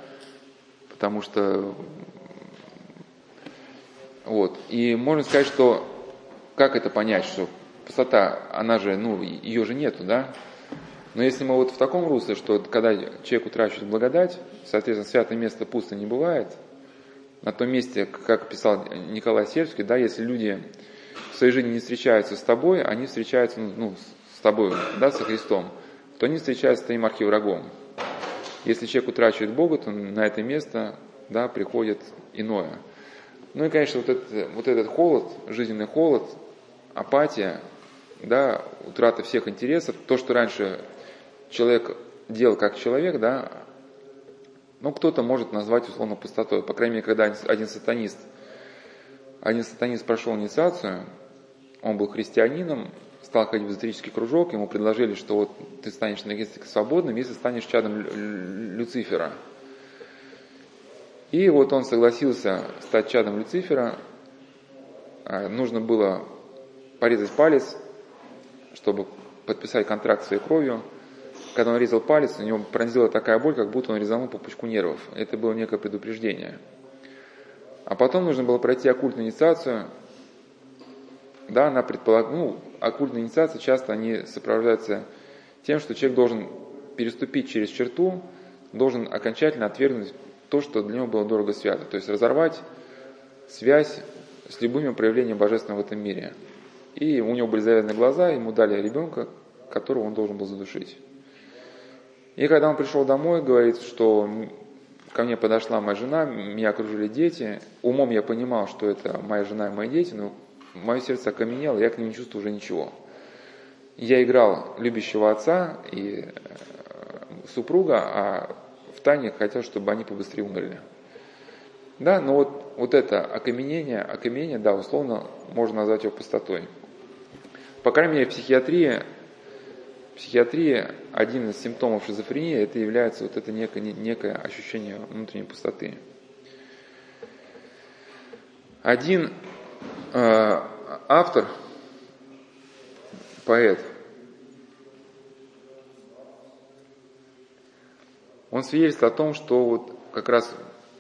потому что вот. И можно сказать, что как это понять, что пустота, она же, ну, ее же нету, да? Но если мы вот в таком русле, что когда человек утрачивает благодать, соответственно, святое место пусто не бывает, на том месте, как писал Николай Сербский, да, если люди в своей жизни не встречаются с тобой, они встречаются ну с тобой, да, со Христом, то они встречаются с твоим архиврагом. Если человек утрачивает Бога, то на это место да, приходит иное. Ну и, конечно, вот этот, вот этот холод, жизненный холод, апатия, да, утрата всех интересов, то, что раньше человек делал как человек, да, ну, кто-то может назвать условно пустотой. По крайней мере, когда один сатанист, один сатанист прошел инициацию, он был христианином, стал ходить в эзотерический кружок, ему предложили, что вот ты станешь наконец-то свободным, если станешь чадом Люцифера. И вот он согласился стать чадом Люцифера. А, нужно было порезать палец, чтобы подписать контракт своей кровью. Когда он резал палец, у него пронзила такая боль, как будто он резанул по пучку нервов. Это было некое предупреждение. А потом нужно было пройти оккультную инициацию. Да, она предполагала, ну, оккультные инициации часто они сопровождаются тем, что человек должен переступить через черту, должен окончательно отвергнуть то, что для него было дорого свято. То есть разорвать связь с любыми проявлениями божественного в этом мире. И у него были завязаны глаза, ему дали ребенка, которого он должен был задушить. И когда он пришел домой, говорит, что ко мне подошла моя жена, меня окружили дети. Умом я понимал, что это моя жена и мои дети, но мое сердце окаменело, я к ним не чувствую уже ничего. Я играл любящего отца и э, супруга, а в тайне хотел, чтобы они побыстрее умерли. Да, но вот, вот это окаменение, окаменение, да, условно можно назвать его пустотой. По крайней мере, в психиатрии, в психиатрии один из симптомов шизофрении это является вот это некое, некое ощущение внутренней пустоты. Один автор, поэт, он свидетельствует о том, что вот как раз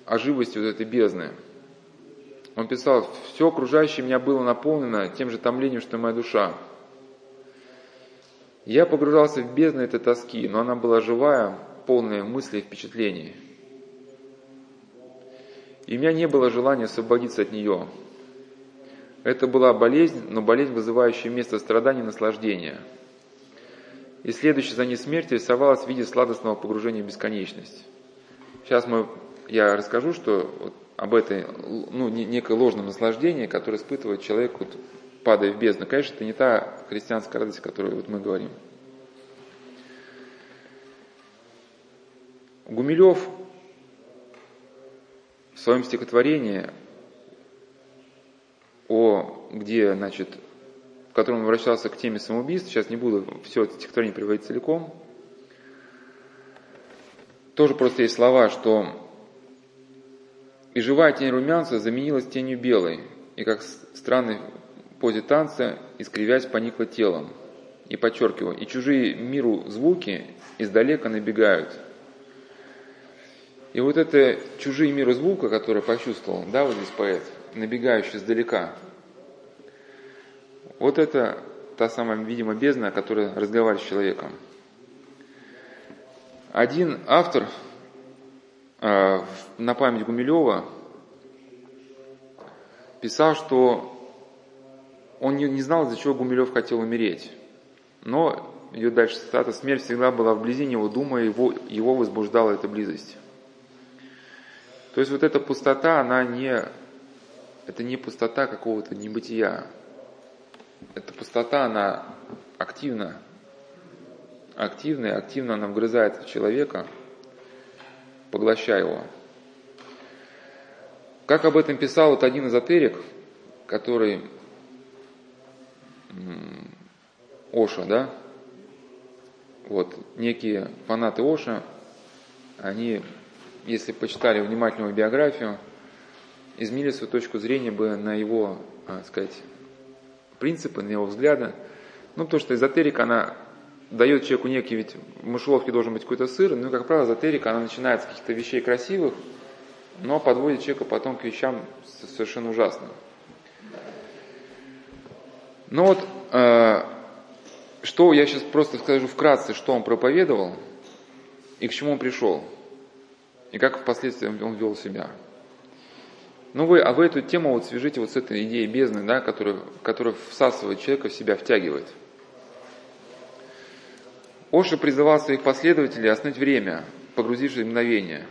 о живости вот этой бездны. Он писал, все окружающее меня было наполнено тем же томлением, что и моя душа. Я погружался в бездну этой тоски, но она была живая, полная мыслей и впечатлений. И у меня не было желания освободиться от нее. Это была болезнь, но болезнь, вызывающая место страданий и наслаждения – и следующая за ней смерть рисовалась в виде сладостного погружения в бесконечность. Сейчас мы, я расскажу, что вот об этой, ну, некое ложном наслаждении, которое испытывает человек, вот, падая в бездну. Конечно, это не та христианская радость, о которой вот мы говорим. Гумилев в своем стихотворении, о, где, значит, в котором он обращался к теме самоубийств, сейчас не буду все это стихотворение приводить целиком, тоже просто есть слова, что «И живая тень румянца заменилась тенью белой, и как странной позе танца, искривясь, поникла телом». И подчеркиваю, и чужие миру звуки издалека набегают. И вот это чужие миру звука, который почувствовал, да, вот здесь поэт, набегающий издалека – вот это та самая, видимо, бездна, которая разговаривает с человеком. Один автор э, на память Гумилева писал, что он не, не знал, из-за чего Гумилев хотел умереть. Но, идет дальше цитата, смерть всегда была вблизи него, думая, его, его возбуждала эта близость. То есть вот эта пустота, она не, это не пустота какого-то небытия, эта пустота, она активна, активная, активно она вгрызается в человека, поглощая его. Как об этом писал вот один эзотерик, который Оша, да, вот, некие фанаты Оша, они, если почитали внимательно его биографию, изменили свою точку зрения бы на его, так сказать, принципы, на его взгляды. Ну, потому что эзотерика, она дает человеку некий, ведь в мышеловке должен быть какой-то сыр, но, как правило, эзотерика, она начинается с каких-то вещей красивых, но подводит человека потом к вещам совершенно ужасным. Ну вот, э, что я сейчас просто скажу вкратце, что он проповедовал и к чему он пришел, и как впоследствии он вел себя. Ну вы, а вы эту тему вот свяжите вот с этой идеей бездны, да, которая, которая всасывает человека в себя, втягивает. Оша призывал своих последователей остановить время, погрузившись в мгновение.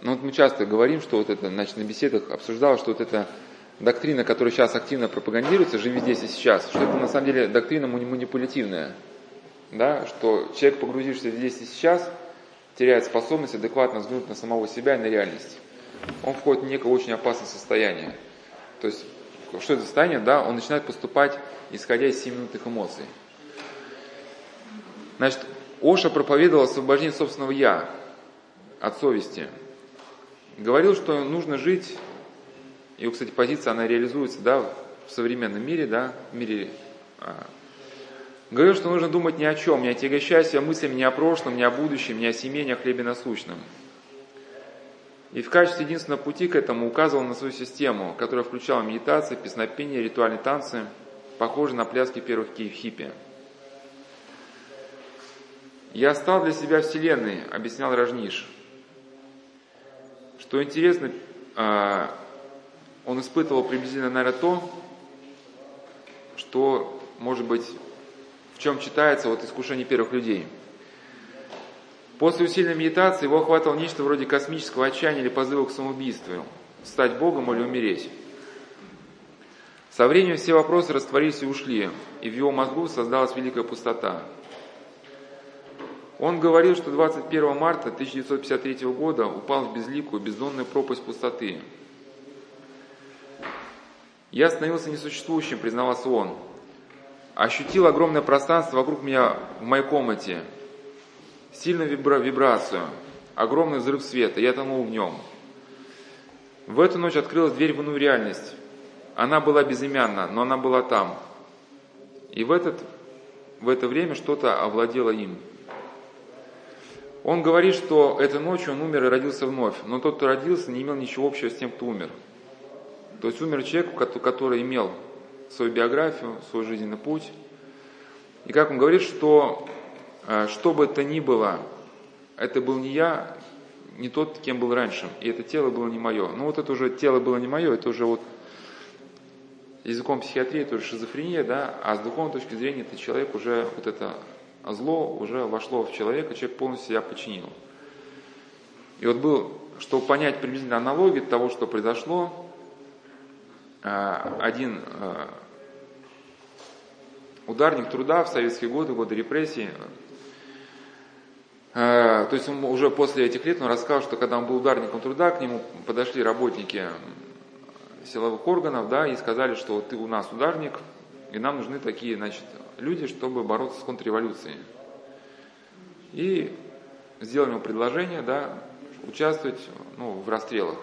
Ну вот мы часто говорим, что вот это, значит, на беседах обсуждалось, что вот эта доктрина, которая сейчас активно пропагандируется, живи здесь и сейчас, что это на самом деле доктрина манипулятивная. Да, что человек, погрузившийся здесь и сейчас, теряет способность адекватно взглянуть на самого себя и на реальность. Он входит в некое очень опасное состояние. То есть, что это состояние? Да, он начинает поступать, исходя из 7 минутных эмоций. Значит, Оша проповедовал освобождение собственного «я» от совести. Говорил, что нужно жить, его, кстати, позиция, она реализуется да, в современном мире, да, в мире а, Говорил, что нужно думать ни о чем, не отягощая себя мыслями ни о прошлом, ни о будущем, ни о семье, ни о хлебе насущном. И в качестве единственного пути к этому указывал на свою систему, которая включала медитации, песнопение, ритуальные танцы, похожие на пляски первых хиппи. «Я стал для себя вселенной», — объяснял Ражниш. Что интересно, а, он испытывал приблизительно, наверное, то, что, может быть, в чем читается вот искушение первых людей. После усиленной медитации его охватывало нечто вроде космического отчаяния или позыва к самоубийству, стать Богом или умереть. Со временем все вопросы растворились и ушли, и в его мозгу создалась великая пустота – он говорил, что 21 марта 1953 года упал в безликую, бездонную пропасть пустоты. Я становился несуществующим, признавался он. Ощутил огромное пространство вокруг меня в моей комнате, сильную вибра вибрацию, огромный взрыв света, я тонул в нем. В эту ночь открылась дверь в иную реальность. Она была безымянна, но она была там. И в, этот, в это время что-то овладело им – он говорит, что этой ночью он умер и родился вновь, но тот, кто родился, не имел ничего общего с тем, кто умер. То есть умер человек, который имел свою биографию, свой жизненный путь. И как он говорит, что что бы это ни было, это был не я, не тот, кем был раньше, и это тело было не мое. Ну вот это уже тело было не мое, это уже вот языком психиатрии, это уже шизофрения, да, а с духовной точки зрения это человек уже вот это а зло уже вошло в человека, человек полностью себя подчинил. И вот был, чтобы понять приблизительно аналогию того, что произошло, а, один а, ударник труда в советские годы, годы репрессий, а, то есть он уже после этих лет он рассказал, что когда он был ударником труда, к нему подошли работники силовых органов, да, и сказали, что ты у нас ударник, и нам нужны такие, значит, люди, чтобы бороться с контрреволюцией. И сделали ему предложение, да, участвовать ну, в расстрелах.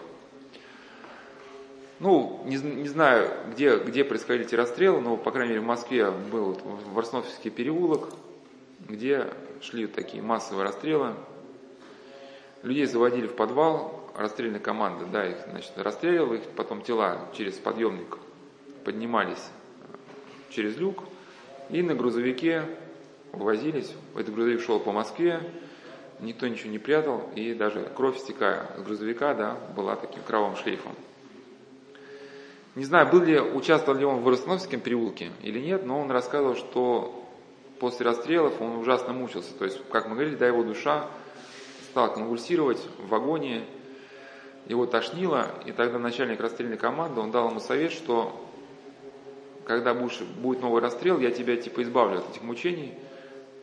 Ну, не, не знаю, где, где происходили эти расстрелы, но, по крайней мере, в Москве был вот Ворсновский переулок, где шли такие массовые расстрелы. Людей заводили в подвал, расстрельная команда, да, их, значит, расстреливала, их потом тела через подъемник поднимались через люк, и на грузовике увозились. Этот грузовик шел по Москве, никто ничего не прятал, и даже кровь стекая с грузовика, да, была таким кровавым шлейфом. Не знаю, был ли, участвовал ли он в Воросновском переулке или нет, но он рассказывал, что после расстрелов он ужасно мучился. То есть, как мы говорили, да, его душа стала конвульсировать в вагоне, его тошнило, и тогда начальник расстрельной команды, он дал ему совет, что когда будешь, будет новый расстрел, я тебя типа избавлю от этих мучений,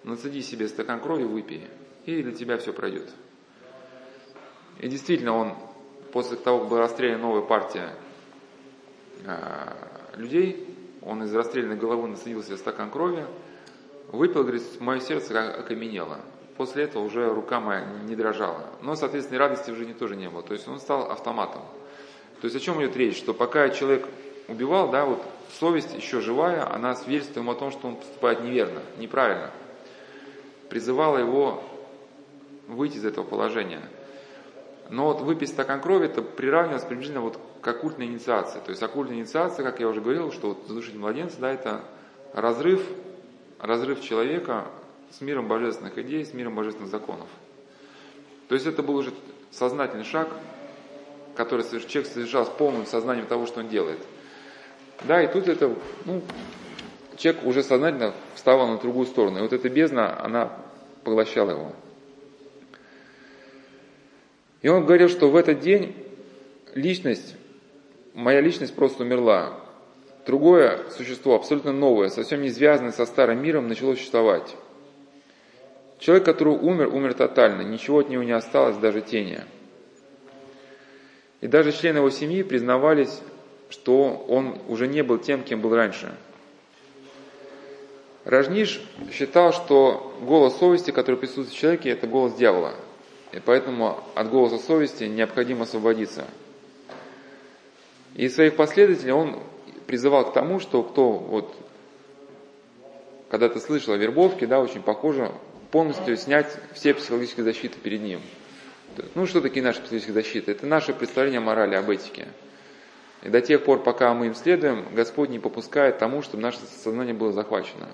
нацеди себе стакан крови, выпей, и для тебя все пройдет. И действительно, он после того, как была расстреляна новая партия э, людей, он из расстрелянной головы насадил себе стакан крови, выпил, говорит, мое сердце окаменело. После этого уже рука моя не дрожала. Но, соответственно, радости в жизни тоже не было. То есть он стал автоматом. То есть о чем идет речь? Что пока человек убивал, да, вот совесть еще живая, она свидетельствует о том, что он поступает неверно, неправильно. призывала его выйти из этого положения. Но вот выпить стакан крови, это приравнивалось приблизительно вот к оккультной инициации. То есть оккультная инициация, как я уже говорил, что вот задушить младенца, да, это разрыв, разрыв человека с миром божественных идей, с миром божественных законов. То есть это был уже сознательный шаг, который человек совершал с полным сознанием того, что он делает. Да, и тут это, ну, человек уже сознательно вставал на другую сторону. И вот эта бездна, она поглощала его. И он говорил, что в этот день личность, моя личность просто умерла. Другое существо, абсолютно новое, совсем не связанное со старым миром, начало существовать. Человек, который умер, умер тотально, ничего от него не осталось, даже тени. И даже члены его семьи признавались, что он уже не был тем, кем был раньше. Ражниш считал, что голос совести, который присутствует в человеке, это голос дьявола – и поэтому от голоса совести необходимо освободиться. И своих последователей он призывал к тому, что кто вот когда ты слышал о вербовке, да, очень похоже, полностью снять все психологические защиты перед ним. Ну, что такие наши психологические защиты? Это наше представление о морали, об этике. И до тех пор, пока мы им следуем, Господь не попускает тому, чтобы наше сознание было захвачено.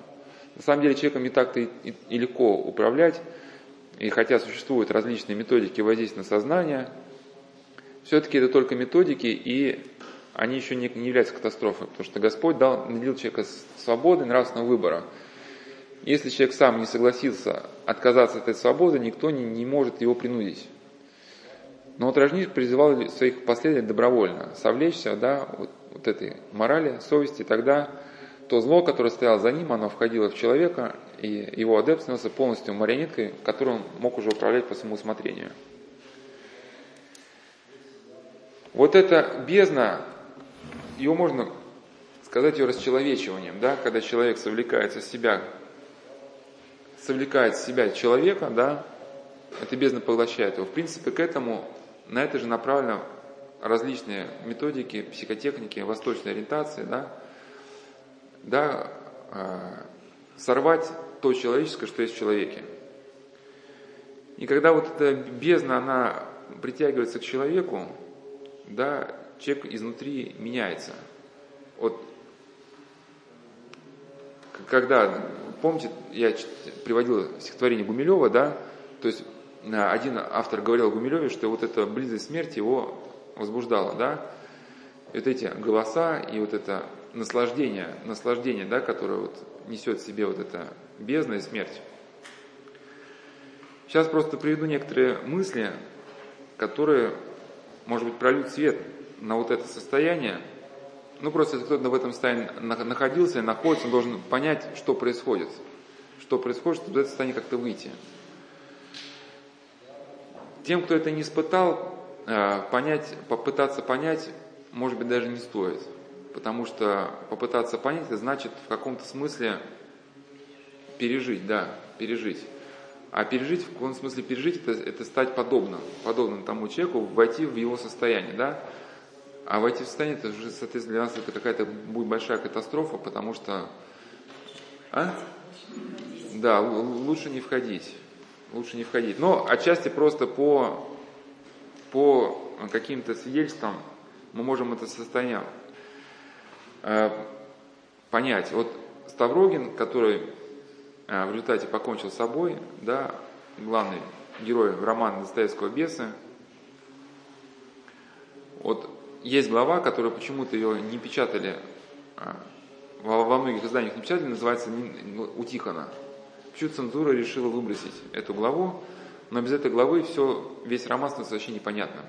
На самом деле человеком не так-то и, легко управлять, и хотя существуют различные методики воздействия на сознание, все-таки это только методики, и они еще не, не являются катастрофой, потому что Господь дал, наделил человека свободы нравственного выбора. Если человек сам не согласился отказаться от этой свободы, никто не, не может его принудить. Но вот Рожник призывал своих последователей добровольно совлечься да, вот, вот этой морали, совести, тогда то зло, которое стояло за ним, оно входило в человека, и его адепт становился полностью марионеткой, которую он мог уже управлять по своему усмотрению. Вот эта бездна, ее можно сказать ее расчеловечиванием, да, когда человек совлекается с себя, совлекает с себя человека, да, эта бездна поглощает его. В принципе, к этому, на это же направлены различные методики, психотехники, восточной ориентации, да, да, а, сорвать то человеческое, что есть в человеке. И когда вот эта бездна, она притягивается к человеку, да, человек изнутри меняется. Вот когда, помните, я приводил стихотворение Гумилева, да, то есть а, один автор говорил Гумилеве, что вот эта близость смерти его возбуждала, да, и вот эти голоса и вот это наслаждение, наслаждение, да, которое вот несет в себе вот эта бездна и смерть. Сейчас просто приведу некоторые мысли, которые, может быть, прольют свет на вот это состояние. Ну, просто если кто-то в этом состоянии находился и находится, он должен понять, что происходит. Что происходит, чтобы из этого состояния как-то выйти. Тем, кто это не испытал, э, понять, попытаться понять, может быть, даже не стоит потому что попытаться понять, это значит в каком-то смысле пережить, да, пережить. А пережить, в каком смысле пережить, это, это стать подобным, подобным тому человеку, войти в его состояние, да. А войти в состояние, это уже, соответственно, для нас это какая-то будет большая катастрофа, потому что... А? Да, лучше не входить. Лучше не входить. Но отчасти просто по, по каким-то свидетельствам мы можем это состояние Э, понять. Вот Ставрогин, который э, в результате покончил с собой, да, главный герой романа Достоевского «Бесы», вот есть глава, которая почему-то ее не печатали, э, во многих изданиях не печатали, называется у Тихона. Почему цензура решила выбросить эту главу, но без этой главы все, весь роман становится вообще непонятным.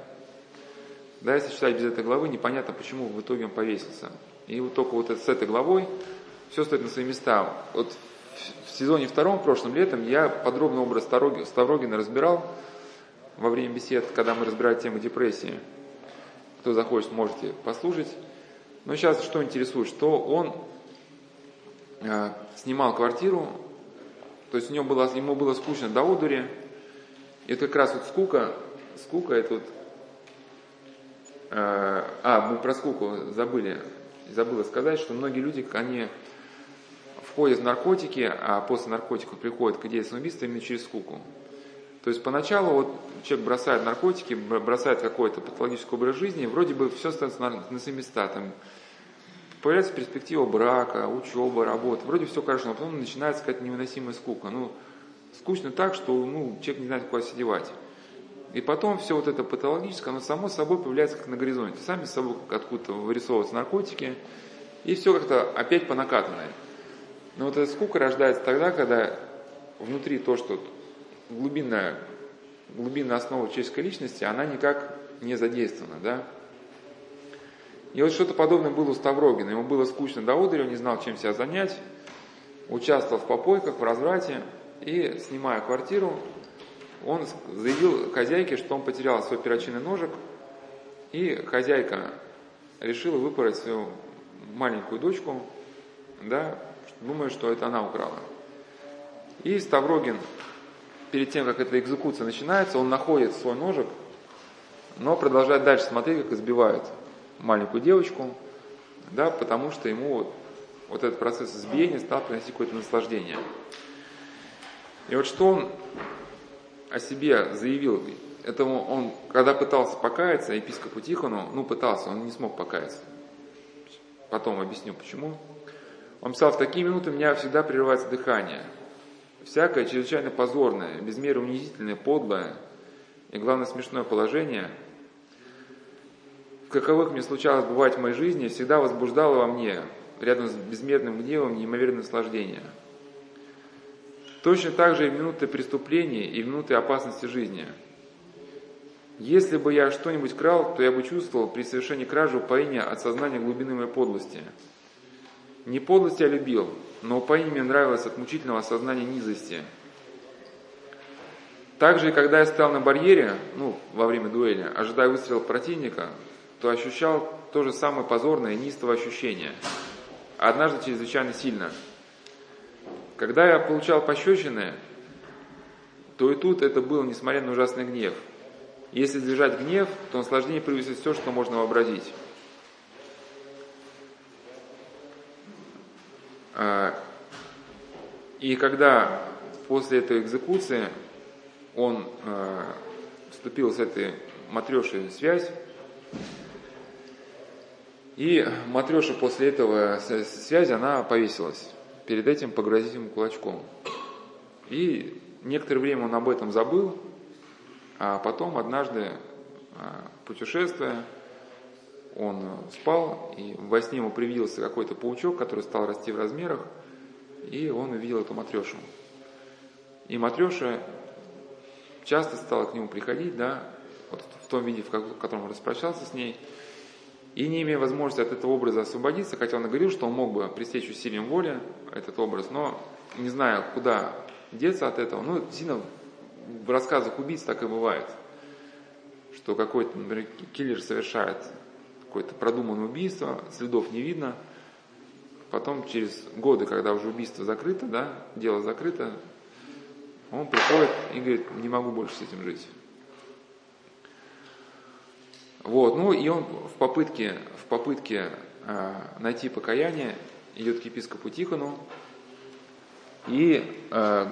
Да, если читать без этой главы, непонятно, почему в итоге он повесился. И вот только вот с этой главой все стоит на свои места. Вот в сезоне втором, прошлым летом, я подробно образ Ставрогина разбирал во время бесед, когда мы разбирали тему депрессии. Кто захочет, можете послушать. Но сейчас что интересует, что он э, снимал квартиру, то есть у него было, ему было скучно до одури, и это как раз вот скука, скука это вот, э, а, мы про скуку забыли, забыла сказать, что многие люди, они входит в наркотики, а после наркотиков приходит к идее самоубийства именно через скуку. То есть поначалу вот человек бросает наркотики, бросает какой-то патологический образ жизни, и вроде бы все становится на, на свои места. Там появляется перспектива брака, учеба, работы. Вроде все хорошо, но потом начинается какая-то невыносимая скука. Ну, скучно так, что ну, человек не знает, куда сидевать. И потом все вот это патологическое, оно само собой появляется как на горизонте. Сами собой откуда-то вырисовываются наркотики, и все как-то опять по накатанной. Но вот эта скука рождается тогда, когда внутри то, что глубинная, глубинная основа человеческой личности, она никак не задействована, да. И вот что-то подобное было у Ставрогина. Ему было скучно до одури, он не знал, чем себя занять, участвовал в попойках, в разврате, и, снимая квартиру, он заявил хозяйке, что он потерял свой перочинный ножик, и хозяйка решила выпороть свою маленькую дочку, да, думая, что это она украла. И Ставрогин перед тем, как эта экзекуция начинается, он находит свой ножик, но продолжает дальше смотреть, как избивают маленькую девочку, да, потому что ему вот, вот этот процесс избиения стал приносить какое-то наслаждение. И вот что он о себе заявил, этому он, когда пытался покаяться, епископу Тихону, ну пытался, он не смог покаяться. Потом объясню почему. Он писал, в такие минуты у меня всегда прерывается дыхание – всякое чрезвычайно позорное, без меры унизительное, подлое и, главное, смешное положение, в каковых мне случалось бывать в моей жизни, всегда возбуждало во мне, рядом с безмерным гневом, неимоверное наслаждение. Точно так же и в минуты преступления, и в минуты опасности жизни. Если бы я что-нибудь крал, то я бы чувствовал при совершении кражи упоение от сознания глубины моей подлости. Не подлость я любил, но упоение мне нравилось от мучительного осознания низости. Также когда я стоял на барьере, ну, во время дуэли, ожидая выстрела противника, то ощущал то же самое позорное и низкое ощущение. однажды чрезвычайно сильно. Когда я получал пощечины, то и тут это был, несмотря на ужасный гнев. Если держать гнев, то наслаждение превысит все, что можно вообразить. И когда после этой экзекуции он а, вступил с этой матрешей в связь, и матреша после этого связи, она повесилась. Перед этим погрозить ему кулачком. И некоторое время он об этом забыл, а потом однажды, а, путешествуя, он спал, и во сне ему привился какой-то паучок, который стал расти в размерах, и он увидел эту матрешу. И матреша часто стала к нему приходить, да, вот в том виде, в котором он распрощался с ней, и не имея возможности от этого образа освободиться, хотя он и говорил, что он мог бы пресечь усилием воли этот образ, но не зная, куда деться от этого, ну, сильно в рассказах убийц так и бывает, что какой-то, например, киллер совершает какое-то продуманное убийство, следов не видно. Потом через годы, когда уже убийство закрыто, да, дело закрыто, он приходит и говорит, не могу больше с этим жить. Вот, ну и он в попытке, в попытке э, найти покаяние идет к епископу Тихону и э,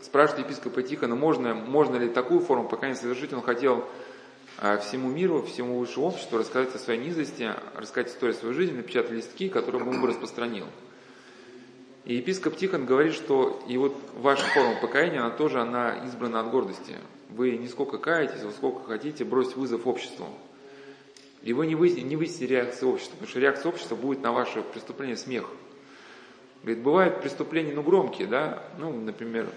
спрашивает епископа Тихона, можно, можно ли такую форму покаяния совершить. Он хотел всему миру, всему высшему обществу рассказать о своей низости, рассказать историю своей жизни, напечатать листки, которые он бы распространил. И епископ Тихон говорит, что и вот ваша форма покаяния, она тоже она избрана от гордости. Вы не сколько каетесь, вы сколько хотите бросить вызов обществу. И вы не высите, не высите реакции общества, потому что реакция общества будет на ваше преступление смех. Говорит, бывают преступления, ну, громкие, да, ну, например,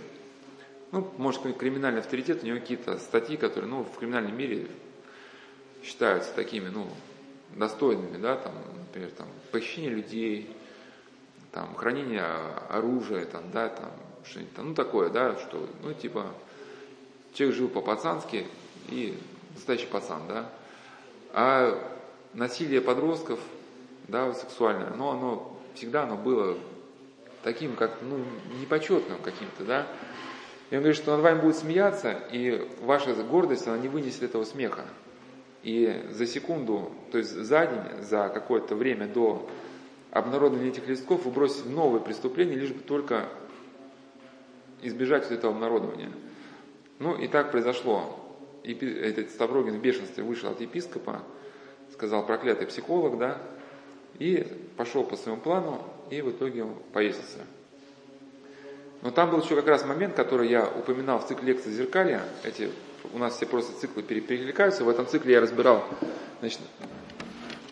ну, может, какой-нибудь криминальный авторитет, у него какие-то статьи, которые, ну, в криминальном мире считаются такими, ну, достойными, да, там, например, там, похищение людей, там, хранение оружия, там, да, там, что-нибудь там, ну, такое, да, что, ну, типа, человек жил по-пацански и настоящий пацан, да, а насилие подростков, да, сексуальное, но оно всегда оно было таким, как, ну, непочетным каким-то, да, и он говорит, что над вами будет смеяться, и ваша гордость, она не вынесет этого смеха. И за секунду, то есть за день, за какое-то время до обнародование этих листков и бросить в новые преступления, лишь бы только избежать вот этого обнародования. Ну и так произошло. И этот Ставрогин в бешенстве вышел от епископа, сказал проклятый психолог, да, и пошел по своему плану, и в итоге повесился. Но там был еще как раз момент, который я упоминал в цикле лекций «Зеркалья». Эти, у нас все просто циклы перекликаются. В этом цикле я разбирал значит,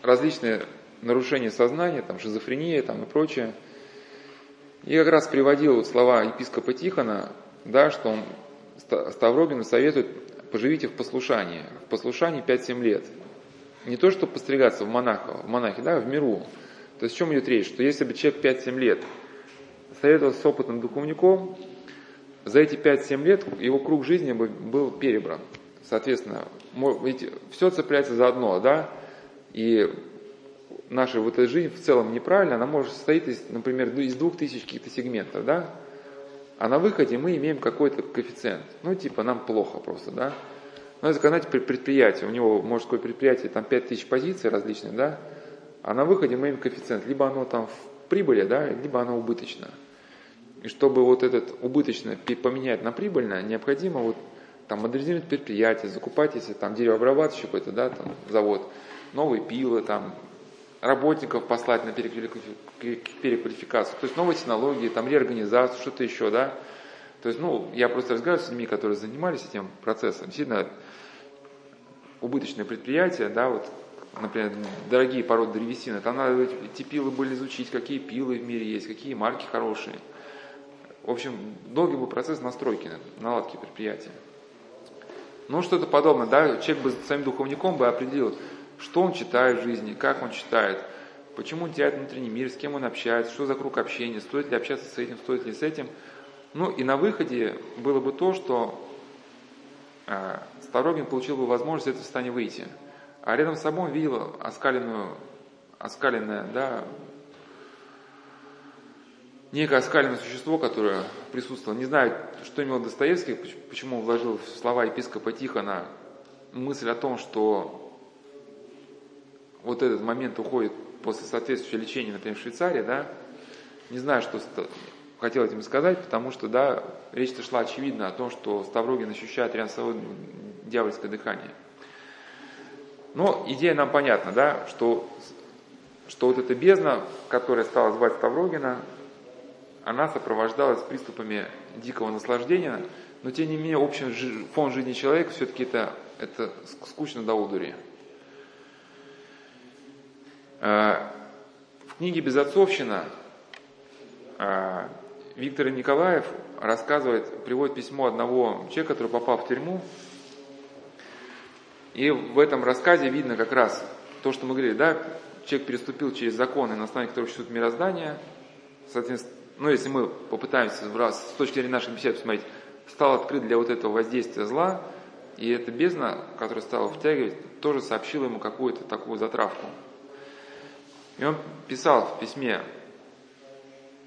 различные нарушения сознания, там, шизофрения там, и прочее. И как раз приводил слова епископа Тихона, да, что он Ставрогину советует поживите в послушании. В послушании 5-7 лет. Не то, чтобы постригаться в монаха, в монахе, да, в миру. То есть о чем идет речь? Что если бы человек 5-7 лет советовался с опытным духовником, за эти 5-7 лет его круг жизни был перебран. Соответственно, ведь все цепляется за одно, да, и наша вот эта жизнь в целом неправильно, она может состоять, из, например, из двух тысяч каких-то сегментов, да, а на выходе мы имеем какой-то коэффициент, ну, типа, нам плохо просто, да. Ну, это, знаете, предприятие, у него мужское предприятие, там 5000 позиций различных, да, а на выходе мы имеем коэффициент, либо оно там в прибыли, да, либо оно убыточно. И чтобы вот этот убыточно поменять на прибыльное, необходимо вот там модернизировать предприятие, закупать, если там деревообрабатывающий какой-то, да, там завод, новые пилы, там, работников послать на переквалификацию, то есть новые технологии, там реорганизацию, что-то еще, да. То есть, ну, я просто разговариваю с людьми, которые занимались этим процессом. Действительно, убыточное предприятие, да, вот, например, дорогие породы древесины, там надо эти пилы были изучить, какие пилы в мире есть, какие марки хорошие. В общем, долгий был процесс настройки, наладки предприятия. Ну, что-то подобное, да, человек бы своим духовником бы определил, что он читает в жизни, как он читает, почему он теряет внутренний мир, с кем он общается, что за круг общения, стоит ли общаться с этим, стоит ли с этим. Ну и на выходе было бы то, что э, Ставрогин получил бы возможность из этого состояния выйти. А рядом с собой он видел оскаленную, оскаленное, да, некое оскаленное существо, которое присутствовало. Не знаю, что имел Достоевский, почему он вложил в слова епископа Тихона мысль о том, что вот этот момент уходит после соответствующего лечения, например, в Швейцарии, да, не знаю, что хотел этим сказать, потому что, да, речь-то шла очевидно о том, что Ставрогин ощущает рядом с собой дьявольское дыхание. Но идея нам понятна, да, что, что вот эта бездна, которая стала звать Ставрогина, она сопровождалась приступами дикого наслаждения, но тем не менее общий фон жизни человека все-таки это, это скучно до удури. Э, в книге «Безотцовщина» э, Виктор Николаев рассказывает, приводит письмо одного человека, который попал в тюрьму. И в этом рассказе видно как раз то, что мы говорили, да, человек переступил через законы, на основании которых существует мироздание, соответственно, ну, если мы попытаемся раз, с точки зрения наших бесед посмотреть, стал открыт для вот этого воздействия зла, и эта бездна, которая стала втягивать, тоже сообщила ему какую-то такую затравку. И он писал в письме,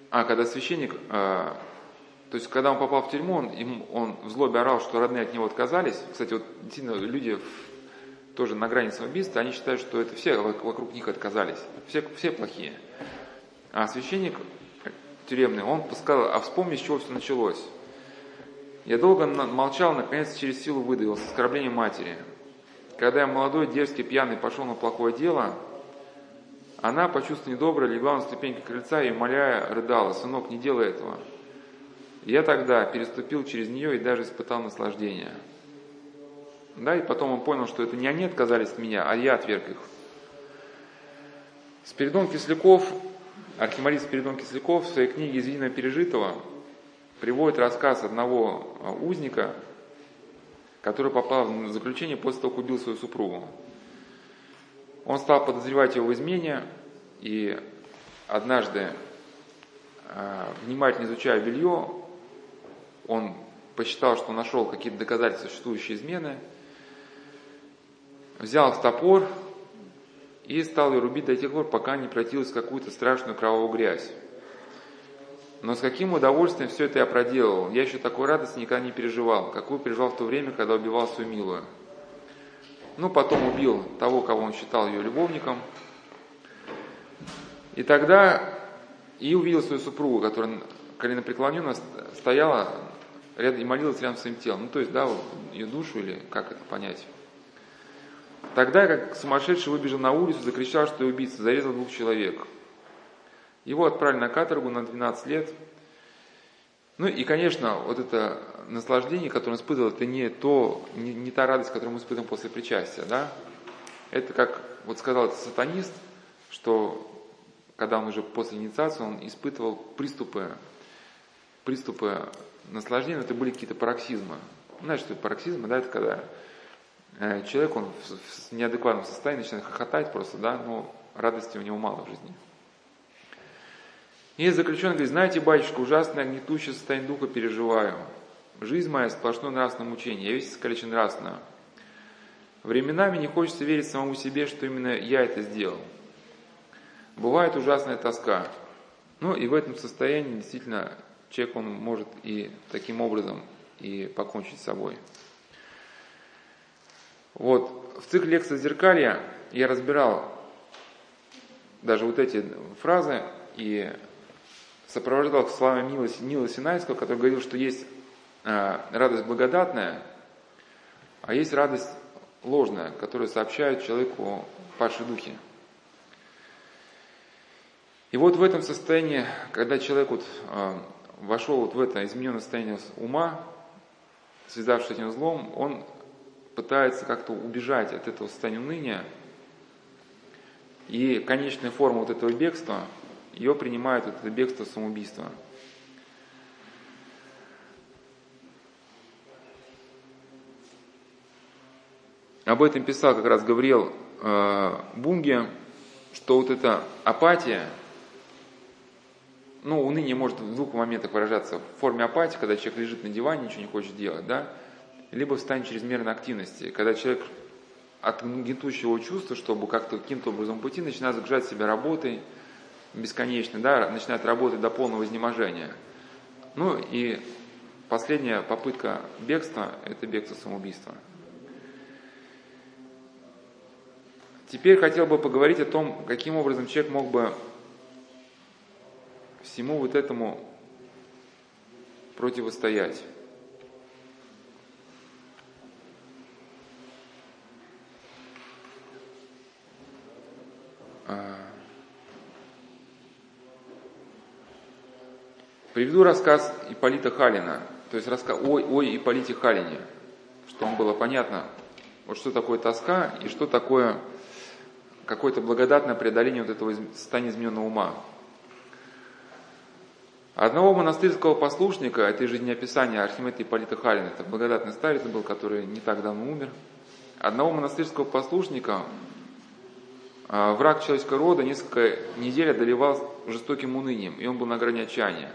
а когда священник, э, то есть когда он попал в тюрьму, он, им, он в злобе орал, что родные от него отказались. Кстати, вот действительно люди в, тоже на грани самоубийства, они считают, что это все вокруг них отказались, все, все плохие. А священник тюремный, он сказал, а вспомни, с чего все началось. Я долго молчал, наконец через силу выдавил, с оскорблением матери. Когда я молодой, дерзкий, пьяный пошел на плохое дело, она, почувствовав недоброе, легла на ступеньки крыльца и, умоляя, рыдала, «Сынок, не делай этого». Я тогда переступил через нее и даже испытал наслаждение. Да, и потом он понял, что это не они отказались от меня, а я отверг их. Спиридон Кисляков Архимандрит Спиридон Кисляков в своей книге «Из пережитого» приводит рассказ одного а, узника, который попал в заключение после того, как убил свою супругу. Он стал подозревать его в измене, и однажды, а, внимательно изучая белье, он посчитал, что нашел какие-то доказательства существующей измены, взял топор, и стал ее рубить до тех пор, пока не превратилась в какую-то страшную кровавую грязь. Но с каким удовольствием все это я проделал. Я еще такой радости никогда не переживал, какую переживал в то время, когда убивал свою милую. Ну, потом убил того, кого он считал ее любовником. И тогда и увидел свою супругу, которая колено преклоненно стояла рядом и молилась рядом с своим телом. Ну, то есть, да, ее душу или как это понять. Тогда, как сумасшедший, выбежал на улицу, закричал, что убийца, зарезал двух человек. Его отправили на каторгу на 12 лет. Ну и, конечно, вот это наслаждение, которое он испытывал, это не, то, не, не та радость, которую мы испытываем после причастия. Да? Это как вот сказал этот сатанист, что когда он уже после инициации, он испытывал приступы, приступы наслаждения, это были какие-то пароксизмы. Знаешь, что пароксизмы, да, это когда человек, он в неадекватном состоянии начинает хохотать просто, да, но радости у него мало в жизни. И заключенный говорит, знаете, батюшка, ужасное гнетущее состояние духа переживаю. Жизнь моя сплошное нравственное мучение, я весь искалечен нравственно. Временами не хочется верить самому себе, что именно я это сделал. Бывает ужасная тоска. Ну и в этом состоянии действительно человек, он может и таким образом и покончить с собой. Вот, в цикле лекций «Зеркалья» я разбирал даже вот эти фразы и сопровождал словами Нила, Нила Синайского, который говорил, что есть э, радость благодатная, а есть радость ложная, которая сообщает человеку падшие духи. И вот в этом состоянии, когда человек вот, э, вошел вот в это измененное состояние ума, связавшись с этим злом, он пытается как-то убежать от этого состояния уныния. И конечная форма вот этого бегства, ее принимает вот это бегство самоубийства. Об этом писал как раз Гавриэл э, Бунге, что вот эта апатия – ну, уныние может в двух моментах выражаться. В форме апатии, когда человек лежит на диване, ничего не хочет делать, да? Либо в состоянии чрезмерной активности, когда человек от гнетущего чувства, чтобы как-то каким-то образом пути, начинает загружать себя работой бесконечно, да, начинает работать до полного изнеможения. Ну и последняя попытка бегства – это бегство самоубийства. Теперь хотел бы поговорить о том, каким образом человек мог бы всему вот этому противостоять. Приведу рассказ Иполита Халина, то есть рассказ ой, ой Иполите Халине, что вам было понятно, вот что такое тоска и что такое какое-то благодатное преодоление вот этого состояния измененного ума. Одного монастырского послушника, это жизнеописание Архимеда Ипполита Халина, это благодатный старец был, который не так давно умер. Одного монастырского послушника а, враг человеческого рода несколько недель одолевал жестоким унынием, и он был на грани отчаяния.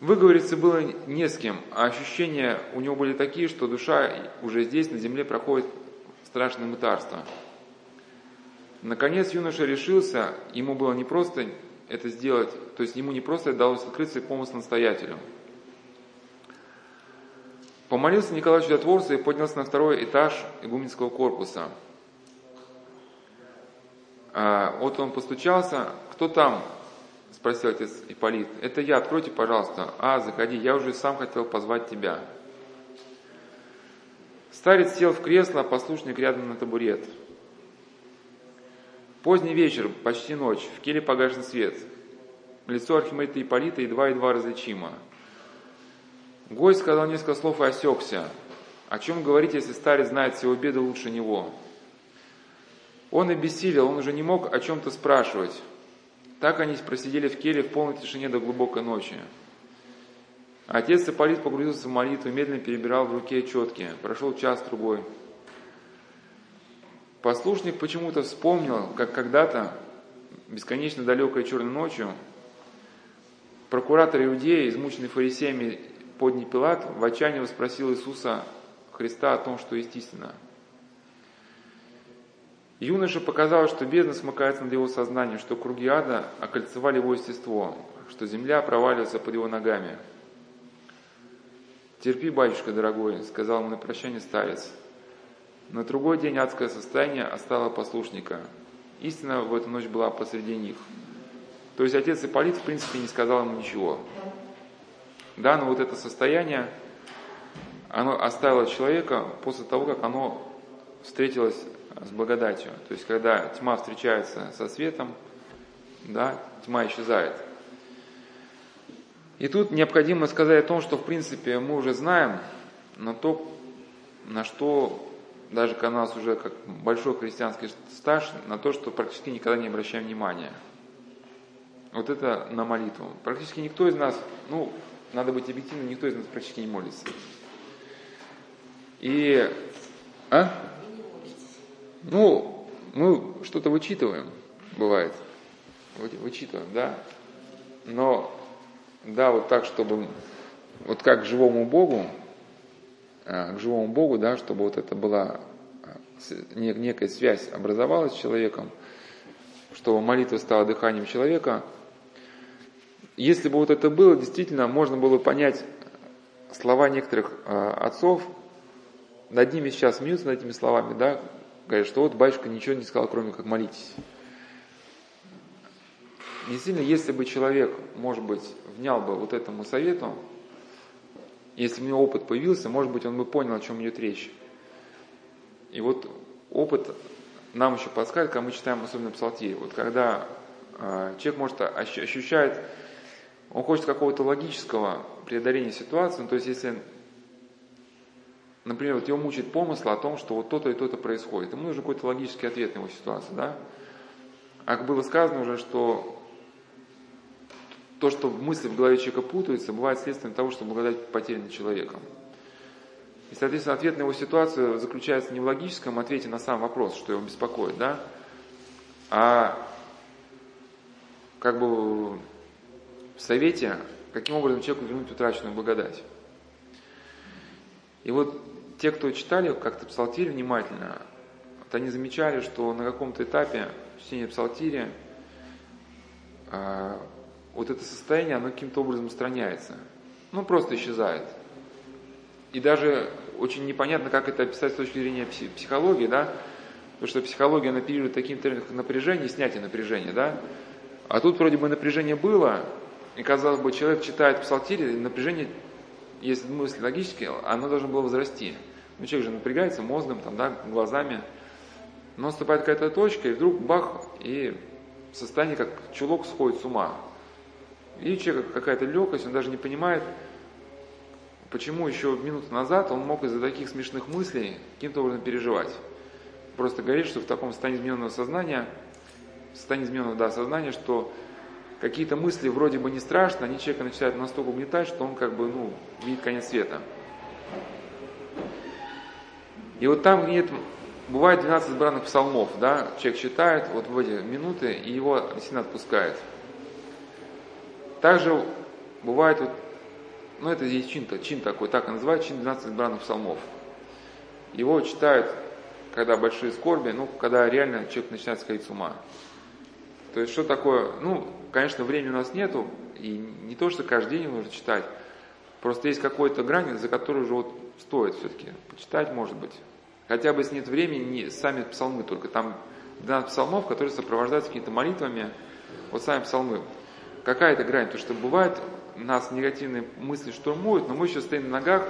Выговориться было не с кем, а ощущения у него были такие, что душа уже здесь, на земле, проходит страшное мытарство. Наконец юноша решился, ему было не просто это сделать, то есть ему не просто удалось открыть свой помысл настоятелю. Помолился Николай Чудотворцу и поднялся на второй этаж игуменского корпуса. А, вот он постучался. «Кто там?» – спросил отец Ипполит. «Это я, откройте, пожалуйста». «А, заходи, я уже сам хотел позвать тебя». Старец сел в кресло, а послушник рядом на табурет – Поздний вечер, почти ночь, в келе погашен свет. Лицо Архимедита Ипполита едва-едва различимо. Гость сказал несколько слов и осекся. О чем говорить, если старец знает всего беды лучше него? Он обессилел, он уже не мог о чем-то спрашивать. Так они просидели в келе в полной тишине до глубокой ночи. Отец Ипполит погрузился в молитву, медленно перебирал в руке четки. Прошел час-другой. Послушник почему-то вспомнил, как когда-то, бесконечно далекой черной ночью, прокуратор Иудеи, измученный фарисеями подний Пилат, в отчаянии спросил Иисуса Христа о том, что истина. Юноше показалось, что бездна смыкается над его сознанием, что круги ада окольцевали его естество, что земля проваливается под его ногами. «Терпи, батюшка дорогой», — сказал ему на прощание старец, — на другой день адское состояние остало послушника, истина в эту ночь была посреди них. То есть отец Ипполит, в принципе, не сказал ему ничего. Да, но вот это состояние, оно оставило человека после того, как оно встретилось с благодатью. То есть, когда тьма встречается со светом, да, тьма исчезает. И тут необходимо сказать о том, что в принципе мы уже знаем, на то, на что, даже у нас уже как большой христианский стаж, на то, что практически никогда не обращаем внимания. Вот это на молитву. Практически никто из нас, ну, надо быть объективным, никто из нас практически не молится. И, а? Ну, мы что-то вычитываем, бывает. Вычитываем, да. Но, да, вот так, чтобы, вот как к живому Богу, а, к живому Богу, да, чтобы вот это была а, некая связь образовалась с человеком, чтобы молитва стала дыханием человека. Если бы вот это было, действительно, можно было понять слова некоторых а, отцов, над ними сейчас смеются, над этими словами, да, говорят, что вот батюшка ничего не сказал, кроме как молитесь. Действительно, если бы человек, может быть, внял бы вот этому совету, если у него опыт появился, может быть, он бы понял, о чем идет речь. И вот опыт нам еще подсказывает, когда мы читаем особенно псалтирь. Вот когда э, человек может ощущает, он хочет какого-то логического преодоления ситуации, ну, то есть если например, вот его мучает помысл о том, что вот то-то и то-то происходит. Ему нужен какой-то логический ответ на его ситуацию, да? А как было сказано уже, что то, что мысли в голове человека путаются, бывает следствием того, что благодать потеряна человеком. И, соответственно, ответ на его ситуацию заключается не в логическом ответе на сам вопрос, что его беспокоит, да, а как бы в совете, каким образом человеку вернуть утраченную благодать. И вот те, кто читали как-то псалтирь внимательно, вот они замечали, что на каком-то этапе чтения псалтири э, вот это состояние, оно каким-то образом устраняется. Ну, просто исчезает. И даже очень непонятно, как это описать с точки зрения психологии, да, потому что психология она оперирует таким термином, как напряжение, снятие напряжения, да, а тут вроде бы напряжение было, и казалось бы, человек читает псалтирь, и напряжение если мысль логически, оно должно было возрасти. Ну, человек же напрягается мозгом, там, да, глазами. Но наступает какая-то точка, и вдруг бах, и состояние как чулок сходит с ума. И человек какая-то легкость, он даже не понимает, почему еще минуту назад он мог из-за таких смешных мыслей каким-то образом переживать. Просто говорит, что в таком состоянии измененного сознания, состоянии измененного да, сознания, что какие-то мысли вроде бы не страшно, они человека начинают настолько угнетать, что он как бы, ну, видит конец света. И вот там нет, бывает 12 избранных псалмов, да, человек читает вот в эти минуты, и его действительно отпускает. Также бывает вот, ну это здесь чин, чин такой, так и называют, чин 12 избранных псалмов. Его читают, когда большие скорби, ну, когда реально человек начинает сходить с ума. То есть что такое, ну, конечно, времени у нас нету, и не то, что каждый день нужно читать, просто есть какой-то грань, за которую уже вот стоит все-таки почитать, может быть. Хотя бы если нет времени, не сами псалмы только, там 12 псалмов, которые сопровождаются какими-то молитвами, вот сами псалмы. Какая это грань? То, что бывает, нас негативные мысли штурмуют, но мы еще стоим на ногах,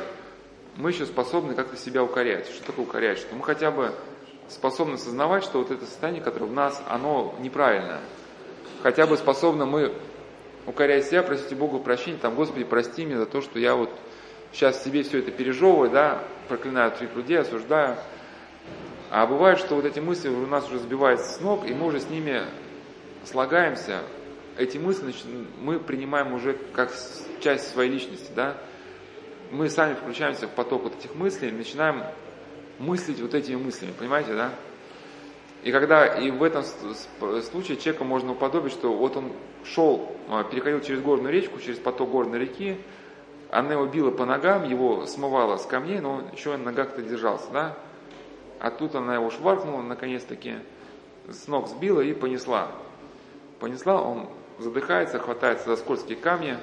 мы еще способны как-то себя укорять. Что такое укорять? Что мы хотя бы способны осознавать, что вот это состояние, которое в нас, оно неправильное. Хотя бы способны мы, укоряя себя, просить Богу прощения, там, Господи, прости меня за то, что я вот сейчас себе все это пережевываю, да, проклинаю других людей, осуждаю. А бывает, что вот эти мысли у нас уже сбиваются с ног, и мы уже с ними слагаемся. Эти мысли мы принимаем уже как часть своей личности, да. Мы сами включаемся в поток вот этих мыслей, начинаем мыслить вот этими мыслями, понимаете, да? И когда и в этом случае человека можно уподобить, что вот он шел, а, переходил через горную речку, через поток горной реки, она его била по ногам, его смывала с камней, но он еще на ногах-то держался, да? А тут она его шваркнула, наконец-таки, с ног сбила и понесла. Понесла, он задыхается, хватается за скользкие камни,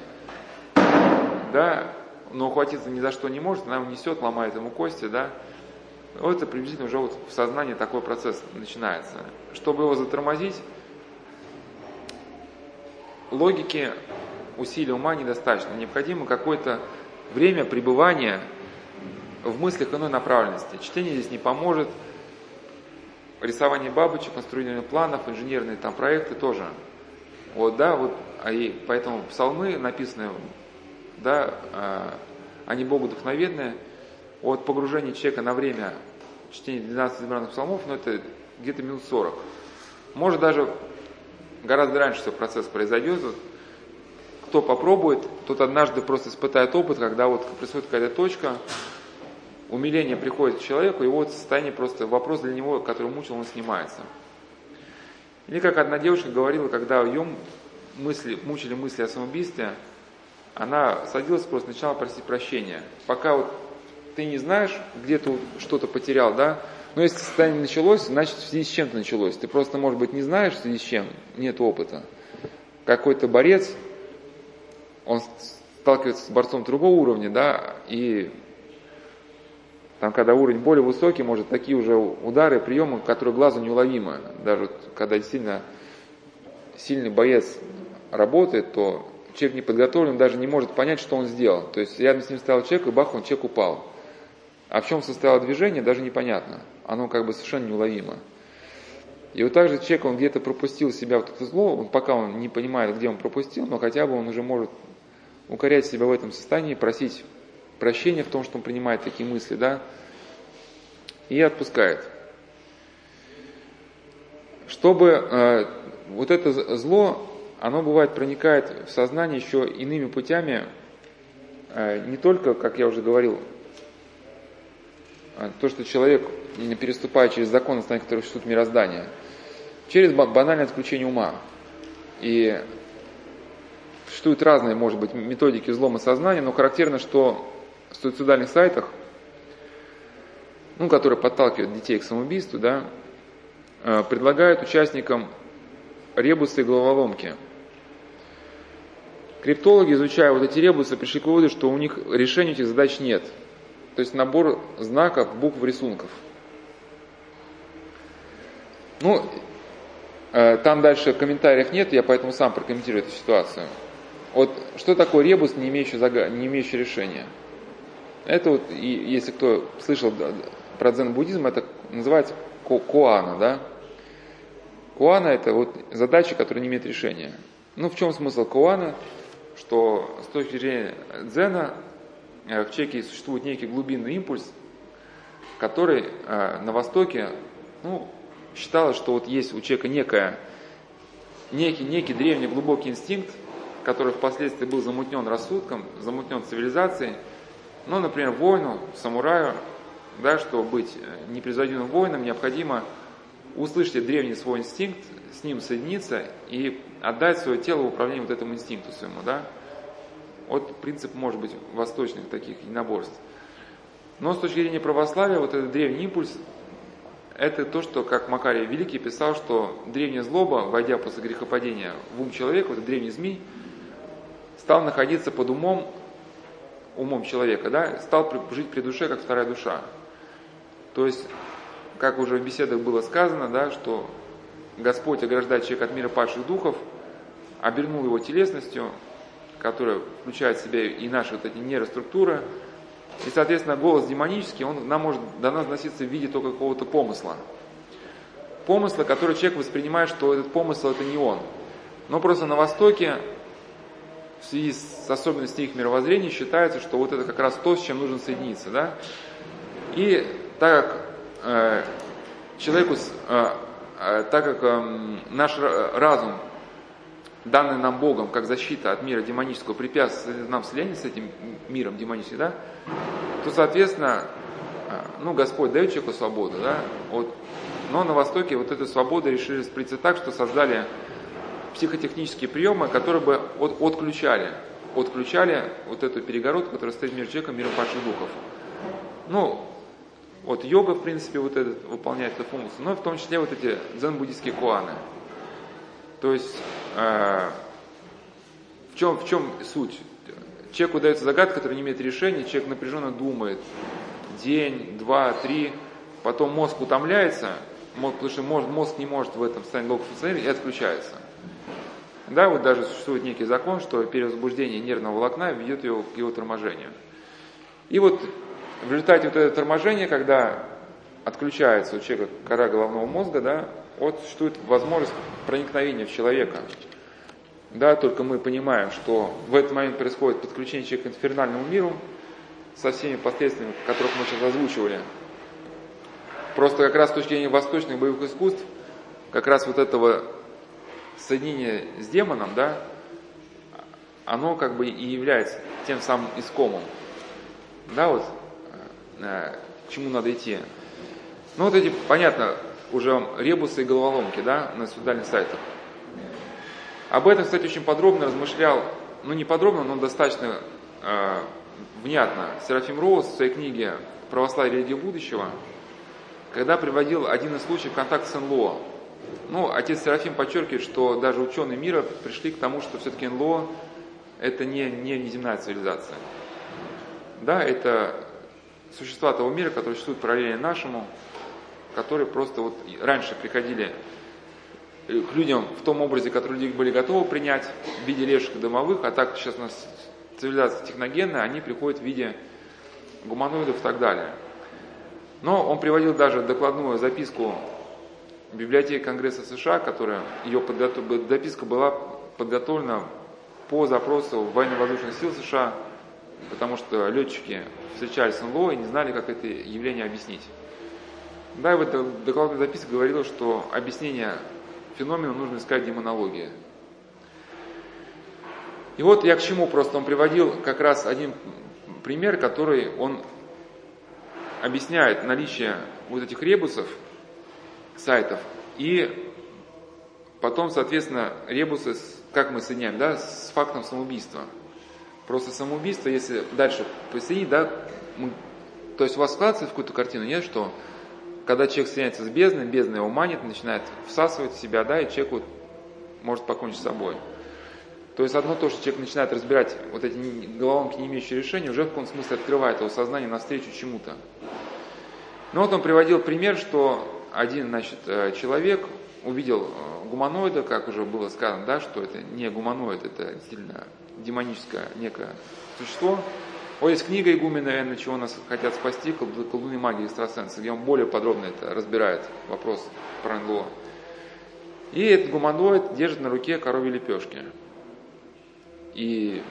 да, но ухватиться ни за что не может, она его несет, ломает ему кости, да, Вот это приблизительно уже вот в сознании такой процесс начинается. Чтобы его затормозить, логики усилий ума недостаточно. Необходимо какое-то время пребывания в мыслях иной направленности. Чтение здесь не поможет. Рисование бабочек, конструирование планов, инженерные там проекты тоже. Вот, да, вот, а и поэтому псалмы написанные, да, а, они Богу вдохновенные. От погружения человека на время чтения 12 избранных псалмов, ну это где-то минут 40. Может даже гораздо раньше все процесс произойдет. Вот, кто попробует, тот однажды просто испытает опыт, когда вот происходит какая-то точка, умиление приходит к человеку, вот состояние просто, вопрос для него, который мучил, он снимается. Или как одна девушка говорила, когда ее мысли, мучили мысли о самоубийстве, она садилась просто, начала просить прощения. Пока вот ты не знаешь, где ты что-то потерял, да, но если состояние началось, значит в связи с чем-то началось. Ты просто, может быть, не знаешь в связи с чем, нет опыта. Какой-то борец, он сталкивается с борцом другого уровня, да, и там, когда уровень более высокий, может, такие уже удары, приемы, которые глазу неуловимы. Даже когда сильно, сильный боец работает, то человек не подготовлен, даже не может понять, что он сделал. То есть рядом с ним стоял человек, и бах, он человек упал. А в чем состояло движение, даже непонятно. Оно как бы совершенно неуловимо. И вот так же человек, он где-то пропустил себя вот это зло, он, пока он не понимает, где он пропустил, но хотя бы он уже может укорять себя в этом состоянии, просить прощения в том, что он принимает такие мысли, да, и отпускает. Чтобы э, вот это зло, оно бывает проникает в сознание еще иными путями, э, не только, как я уже говорил, то, что человек, переступая через закон, основания которые существуют мироздания, через банальное отключение ума. И существуют разные, может быть, методики взлома сознания, но характерно, что в суицидальных сайтах, ну, которые подталкивают детей к самоубийству, да, э, предлагают участникам ребусы и головоломки. Криптологи, изучая вот эти ребусы, пришли к выводу, что у них решения этих задач нет. То есть набор знаков, букв, рисунков. Ну, э, там дальше комментариев нет, я поэтому сам прокомментирую эту ситуацию. Вот что такое ребус, не имеющий, зага... не имеющий решения? Это вот, и, если кто слышал про дзен-буддизм, это называется куана, да? Куана это вот задача, которая не имеет решения. Ну, в чем смысл куана? Что с точки зрения дзена в человеке существует некий глубинный импульс, который э, на Востоке, ну, считалось, что вот есть у человека некая, некий, некий древний глубокий инстинкт, который впоследствии был замутнен рассудком, замутнен цивилизацией, ну, например, воину, самураю, да, чтобы быть э, непревзойденным воином, необходимо услышать древний свой инстинкт, с ним соединиться и отдать свое тело в управление вот этому инстинкту своему, да. Вот принцип, может быть, восточных таких единоборств. Но с точки зрения православия, вот этот древний импульс, это то, что, как Макарий Великий писал, что древняя злоба, войдя после грехопадения в ум человека, вот этот древний змей, стал находиться под умом умом человека, да, стал жить при душе, как вторая душа. То есть, как уже в беседах было сказано, да, что Господь ограждает человека от мира падших духов, обернул его телесностью, которая включает в себя и наши вот эти нейроструктуры, и, соответственно, голос демонический, он нам может до нас доноситься в виде только какого-то помысла. Помысла, который человек воспринимает, что этот помысл это не он. Но просто на Востоке в связи с особенностями их мировоззрения считается, что вот это как раз то, с чем нужно соединиться. Да? И так как э, человеку, э, э, так как э, наш разум, данный нам Богом как защита от мира демонического, препятствует нам слияние с этим миром демоническим, да, то, соответственно, э, ну, Господь дает человеку свободу, да, вот, но на Востоке вот эту свободу решили распорядиться так, что создали психотехнические приемы, которые бы от, отключали, отключали вот эту перегородку, которая стоит между человеком и миром падших духов. Ну, вот йога, в принципе, вот этот, выполняет эту функцию, но в том числе вот эти дзен-буддийские куаны. То есть, в, чем, в чем суть? Человеку дается загадка, которая не имеет решения, человек напряженно думает, день, два, три, потом мозг утомляется, потому что мозг не может в этом состоянии долго функционировать и отключается. Да, вот даже существует некий закон, что перевозбуждение нервного волокна ведет его к его торможению. И вот в результате вот этого торможения, когда отключается у человека кора головного мозга, да, вот существует возможность проникновения в человека. Да, только мы понимаем, что в этот момент происходит подключение человека к инфернальному миру со всеми последствиями, которых мы сейчас озвучивали. Просто как раз с точки зрения восточных боевых искусств, как раз вот этого соединение с демоном, да, оно как бы и является тем самым искомом. Да, вот э, к чему надо идти. Ну вот эти, понятно, уже ребусы и головоломки, да, на сюдальных сайтах. Об этом, кстати, очень подробно размышлял, ну не подробно, но достаточно э, внятно Серафим Роуз в своей книге «Православие религия будущего», когда приводил один из случаев контакта с НЛО. Ну, отец Серафим подчеркивает, что даже ученые мира пришли к тому, что все-таки НЛО это не, не неземная цивилизация. Да, это существа того мира, которые существуют параллельно нашему, которые просто вот раньше приходили к людям в том образе, который люди были готовы принять, в виде леших домовых, а так сейчас у нас цивилизация техногенная, они приходят в виде гуманоидов и так далее. Но он приводил даже докладную записку библиотеки Конгресса США, которая, ее подготов... дописка была подготовлена по запросу военно-воздушных сил США, потому что летчики встречались с НЛО и не знали, как это явление объяснить. Да, в этой докладной записке говорилось, что объяснение феномена нужно искать в демонологии. И вот я к чему просто он приводил как раз один пример, который он объясняет наличие вот этих ребусов – сайтов. И потом, соответственно, ребусы, как мы соединяем, да, с фактом самоубийства. Просто самоубийство, если дальше посоединить, да, мы, то есть у вас складывается какую-то картину, нет, что когда человек соединяется с бездной, бездна его манит, начинает всасывать в себя, да, и человек вот может покончить с собой. То есть одно то, что человек начинает разбирать вот эти головоломки, не имеющие решения, уже в каком-то смысле открывает его сознание навстречу чему-то. Ну вот он приводил пример, что один значит, э, человек увидел э, гуманоида, как уже было сказано, да, что это не гуманоид, это действительно демоническое некое существо. Вот есть книга Игумена Энна, чего нас хотят спасти, колдуны магии экстрасенсы, где он более подробно это разбирает, вопрос про НЛО. И этот гуманоид держит на руке коровьи лепешки. И,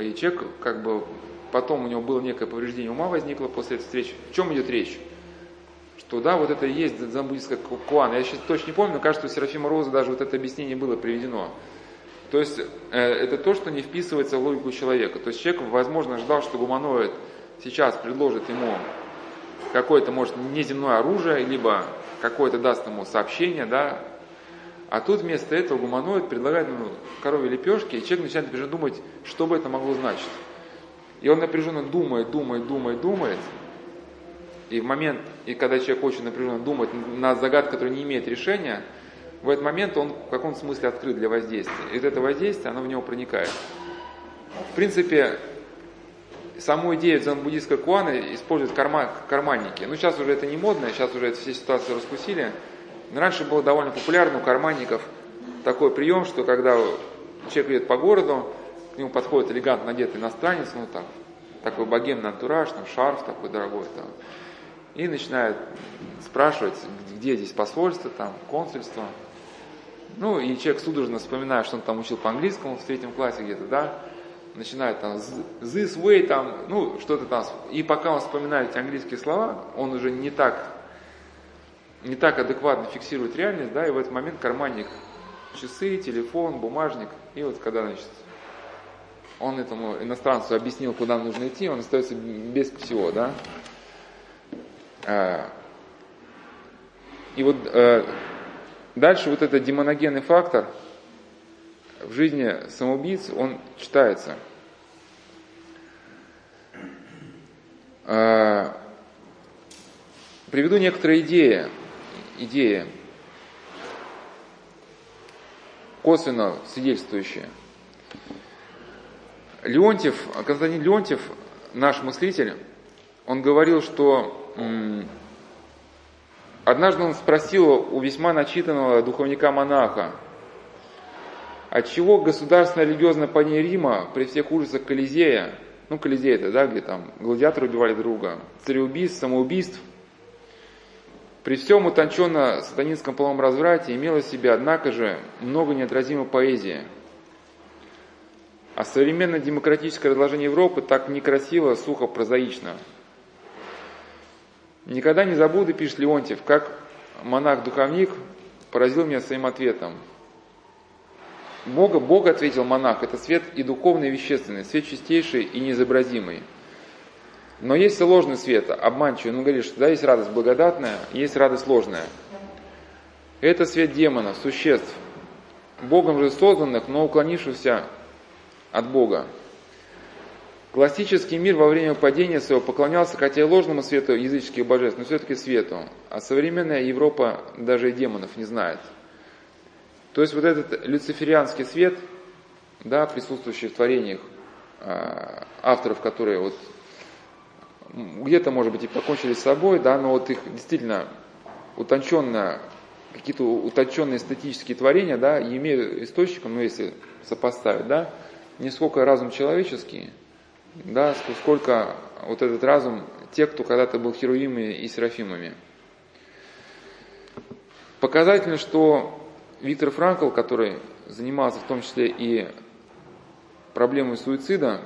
и человек, как бы, потом у него было некое повреждение ума возникло после этой встречи. В чем идет речь? что да, вот это и есть дзамбуддийская куан. Я сейчас точно не помню, но кажется, у Серафима Роза даже вот это объяснение было приведено. То есть э, это то, что не вписывается в логику человека. То есть человек, возможно, ждал, что гуманоид сейчас предложит ему какое-то, может, неземное оружие, либо какое-то даст ему сообщение, да, а тут вместо этого гуманоид предлагает ему коровьи лепешки, и человек начинает напряженно думать, что бы это могло значить. И он напряженно думает, думает, думает, думает, и в момент, и когда человек очень напряженно думает на загадку, которая не имеет решения, в этот момент он в каком-то смысле открыт для воздействия. И вот это воздействие, оно в него проникает. В принципе, саму идею дзен-буддийской куаны используют карма, карманники. Ну, сейчас уже это не модно, сейчас уже это все ситуации раскусили. Но раньше было довольно популярно у карманников такой прием, что когда человек идет по городу, к нему подходит элегантно одетый иностранец, ну так, такой богемный антураж, там шарф такой дорогой, там, и начинают спрашивать, где здесь посольство, там, консульство. Ну, и человек судорожно вспоминает, что он там учил по-английскому в третьем классе где-то, да, начинает там this way, там, ну, что-то там. И пока он вспоминает эти английские слова, он уже не так, не так адекватно фиксирует реальность, да, и в этот момент карманник часы, телефон, бумажник, и вот когда, значит, он этому иностранцу объяснил, куда нужно идти, он остается без всего, да. А, и вот э, дальше вот этот демоногенный фактор в жизни самоубийц, он читается. А, приведу некоторые идеи, идеи, косвенно свидетельствующие. Леонтьев, Константин Леонтьев, наш мыслитель, он говорил, что Однажды он спросил у весьма начитанного духовника-монаха, отчего государственное религиозное падение Рима при всех ужасах Колизея, ну Колизей это, да, где там гладиаторы убивали друга, цареубийств, самоубийств, при всем утонченно сатанинском половом разврате имело в себе, однако же, много неотразимой поэзии. А современное демократическое разложение Европы так некрасиво, сухо, прозаично – Никогда не забуду, пишет Леонтьев, как монах-духовник поразил меня своим ответом. Бога, Бог, ответил монах, это свет и духовный, и вещественный, свет чистейший и неизобразимый. Но есть и ложный свет, обманчивый. Он говорит, что да, есть радость благодатная, есть радость ложная. Это свет демонов, существ, Богом же созданных, но уклонившихся от Бога. Классический мир во время падения своего поклонялся, хотя и ложному свету языческих божеств, но все-таки свету. А современная Европа даже и демонов не знает. То есть вот этот люциферианский свет, да, присутствующий в творениях э, авторов, которые вот где-то, может быть, и покончили с собой, да, но вот их действительно утонченно, какие-то утонченные эстетические творения, да, имеют источником, ну, если сопоставить, да, не сколько разум человеческий, да, сколько вот этот разум, те, кто когда-то был херувимами и серафимами. Показательно, что Виктор Франкл, который занимался в том числе и проблемой суицида,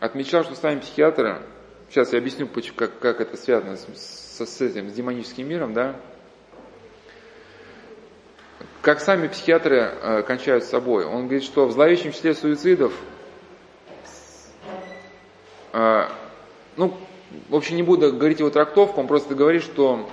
отмечал, что сами психиатры, сейчас я объясню, как, как это связано с, с, с этим, с демоническим миром, да, как сами психиатры э, кончают с собой. Он говорит, что в зловещем числе суицидов ну, в общем, не буду говорить его трактовку, он просто говорит, что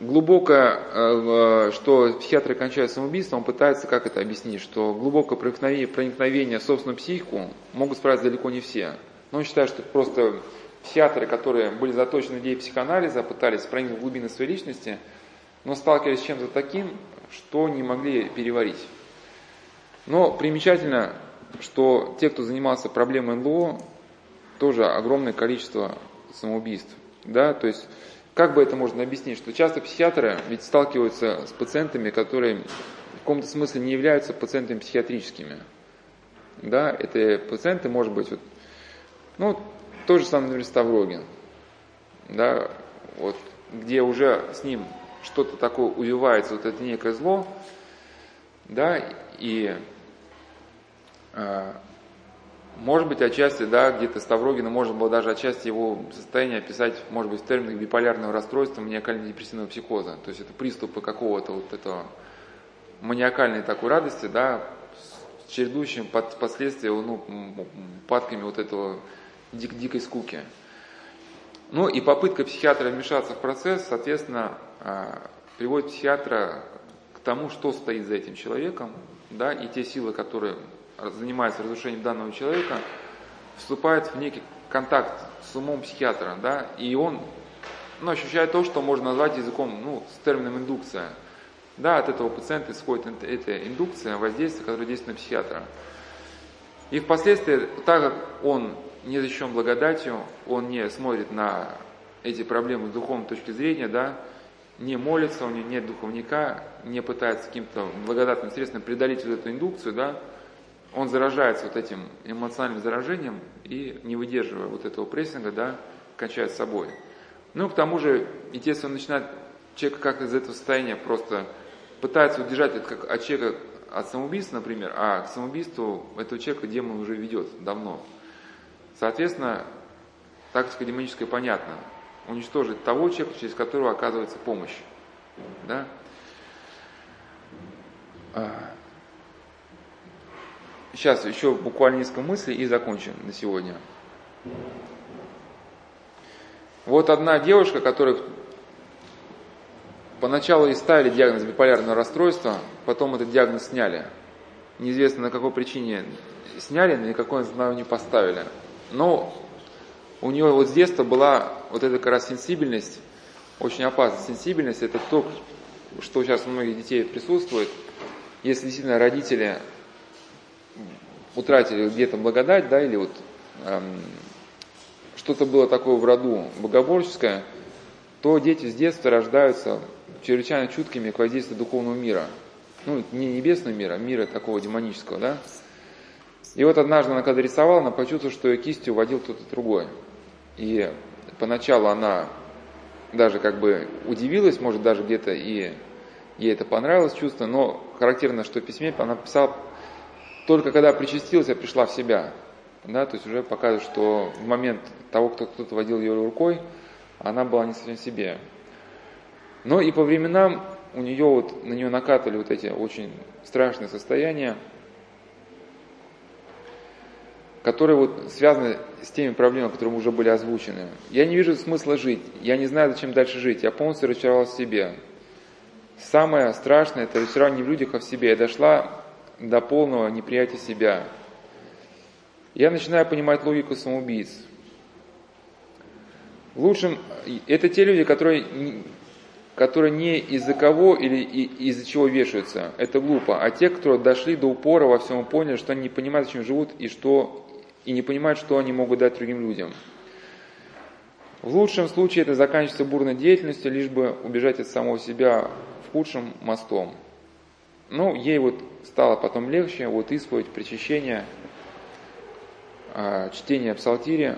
глубокое, э, что психиатры кончают самоубийством, он пытается, как это объяснить, что глубокое проникновение, проникновение в собственную психику могут справиться далеко не все. Но он считает, что просто психиатры, которые были заточены в идеи психоанализа, пытались проникнуть в глубины своей личности, но сталкивались с чем-то таким, что не могли переварить. Но примечательно, что те, кто занимался проблемой НЛО, тоже огромное количество самоубийств. Да? То есть, как бы это можно объяснить, что часто психиатры ведь сталкиваются с пациентами, которые в каком-то смысле не являются пациентами психиатрическими. Да, это пациенты, может быть, вот, ну, то же самое, например, Ставрогин, да, вот, где уже с ним что-то такое увивается, вот это некое зло, да, и может быть, отчасти, да, где-то Ставрогина можно было даже отчасти его состояние описать, может быть, в терминах биполярного расстройства, маниакально-депрессивного психоза. То есть это приступы какого-то вот этого маниакальной такой радости, да, с чередующим под последствия, ну, падками вот этого дик дикой скуки. Ну и попытка психиатра вмешаться в процесс, соответственно, а, приводит психиатра к тому, что стоит за этим человеком, да, и те силы, которые занимается разрушением данного человека, вступает в некий контакт с умом психиатра, да, и он ну, ощущает то, что можно назвать языком, ну, с термином индукция. Да, от этого пациента исходит эта индукция, воздействие, которое действует на психиатра. И впоследствии, так как он не защищен благодатью, он не смотрит на эти проблемы с духовной точки зрения, да, не молится, у него нет духовника, не пытается каким-то благодатным средством преодолеть вот эту индукцию, да, он заражается вот этим эмоциональным заражением и, не выдерживая вот этого прессинга, да, кончает собой. Ну, к тому же, естественно, начинает человек как из этого состояния просто пытается удержать это как от человека от самоубийства, например, а к самоубийству этого человека демон уже ведет давно. Соответственно, тактика демоническая понятна. Уничтожить того человека, через которого оказывается помощь. Да? Сейчас еще буквально несколько мыслей и закончим на сегодня. Вот одна девушка, которая поначалу и ставили диагноз биполярного расстройства, потом этот диагноз сняли. Неизвестно на какой причине сняли, на какой основании не поставили. Но у нее вот с детства была вот эта как раз сенсибельность, очень опасная сенсибельность, это то, что сейчас у многих детей присутствует. Если действительно родители утратили где-то благодать, да, или вот эм, что-то было такое в роду богоборческое, то дети с детства рождаются чрезвычайно чуткими к воздействию духовного мира. Ну, не небесного мира, а мира такого демонического, да. И вот однажды она когда рисовала, она почувствовала, что ее кистью водил кто-то другой. И поначалу она даже как бы удивилась, может даже где-то и ей это понравилось чувство, но характерно, что в письме она писала, только когда причастилась, я пришла в себя. Да, то есть уже показывает, что в момент того, кто кто-то водил ее рукой, она была не совсем себе. Но и по временам у нее вот, на нее накатывали вот эти очень страшные состояния, которые вот связаны с теми проблемами, которые уже были озвучены. Я не вижу смысла жить, я не знаю, зачем дальше жить, я полностью разочаровалась в себе. Самое страшное – это разочарование в людях, а в себе. Я дошла до полного неприятия себя. Я начинаю понимать логику самоубийц. В лучшем, это те люди, которые, которые не из-за кого или из-за чего вешаются, это глупо, а те, кто дошли до упора во всем поняли, что они не понимают, зачем живут и, что, и не понимают, что они могут дать другим людям. В лучшем случае это заканчивается бурной деятельностью, лишь бы убежать от самого себя в худшем мостом. Ну, ей вот стало потом легче, вот исповедь, причащение, а, чтение псалтири.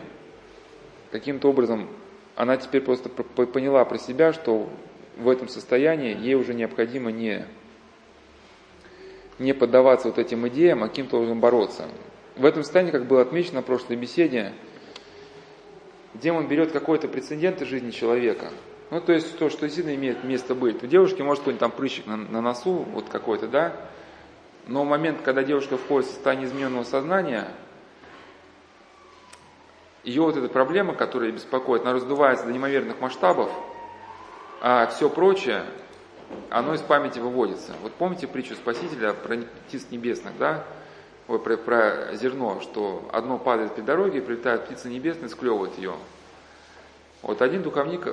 Каким-то образом она теперь просто поняла про себя, что в этом состоянии ей уже необходимо не, не поддаваться вот этим идеям, а каким-то образом бороться. В этом состоянии, как было отмечено на прошлой беседе, демон берет какой-то прецедент из жизни человека. Ну, то есть то, что действительно имеет место быть. У девушки может быть там прыщик на, на носу, вот какой-то, да, но в момент, когда девушка входит в состояние измененного сознания, ее вот эта проблема, которая беспокоит, она раздувается до неимоверных масштабов, а все прочее, оно из памяти выводится. Вот помните притчу Спасителя про птиц небесных, да? Ой, про, про зерно, что одно падает при дороге, прилетает птица небесная, склевывает ее. Вот один духовник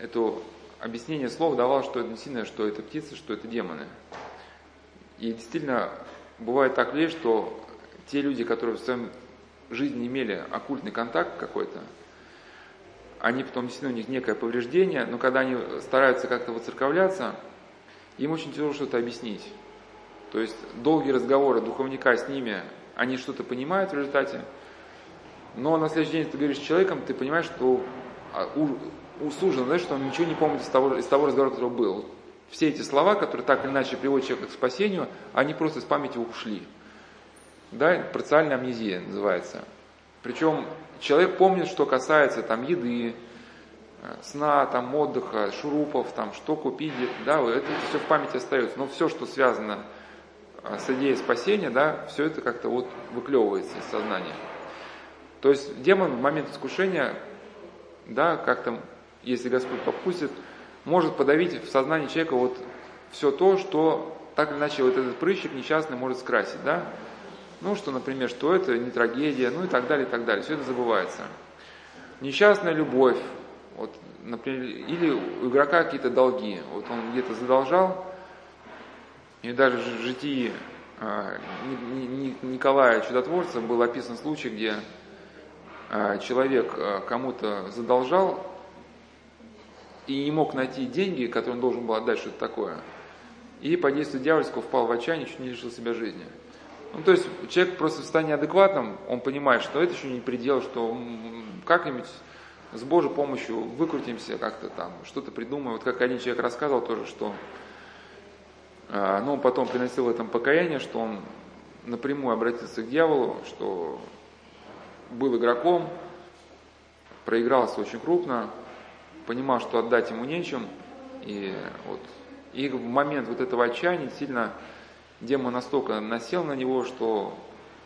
это объяснение слов давал, что это действительно, что это птицы, что это демоны. И действительно, бывает так лишь, что те люди, которые в своем жизни имели оккультный контакт какой-то, они потом действительно у них некое повреждение, но когда они стараются как-то выцерковляться, им очень тяжело что-то объяснить. То есть долгие разговоры духовника с ними, они что-то понимают в результате, но на следующий день ты говоришь с человеком, ты понимаешь, что а, у знаешь, что он ничего не помнит из того, из того разговора, который был. Все эти слова, которые так или иначе приводят человека к спасению, они просто из памяти ушли. Да, парциальная амнезия называется. Причем человек помнит, что касается там еды, э, сна, там отдыха, шурупов, там что купить, да, это все в памяти остается. Но все, что связано э, с идеей спасения, да, все это как-то вот выклевывается из сознания. То есть демон в момент искушения, да, как-то, если Господь попустит, может подавить в сознании человека вот все то, что так или иначе вот этот прыщик несчастный может скрасить, да, ну, что, например, что это не трагедия, ну и так далее, и так далее. Все это забывается. Несчастная любовь, вот, например, или у игрока какие-то долги. Вот он где-то задолжал, и даже в житии а, Николая Чудотворца был описан случай, где а, человек а, кому-то задолжал и не мог найти деньги, которые он должен был отдать, что-то такое. И по действию дьявольского впал в отчаяние, чуть не лишил себя жизни. Ну, то есть человек просто в состоянии адекватном, он понимает, что это еще не предел, что как-нибудь с Божьей помощью выкрутимся как-то там, что-то придумаем. Вот как один человек рассказывал тоже, что а, ну, он потом приносил в этом покаяние, что он напрямую обратился к дьяволу, что был игроком, проигрался очень крупно, понимал, что отдать ему нечем, и вот и в момент вот этого отчаяния сильно демон настолько насел на него, что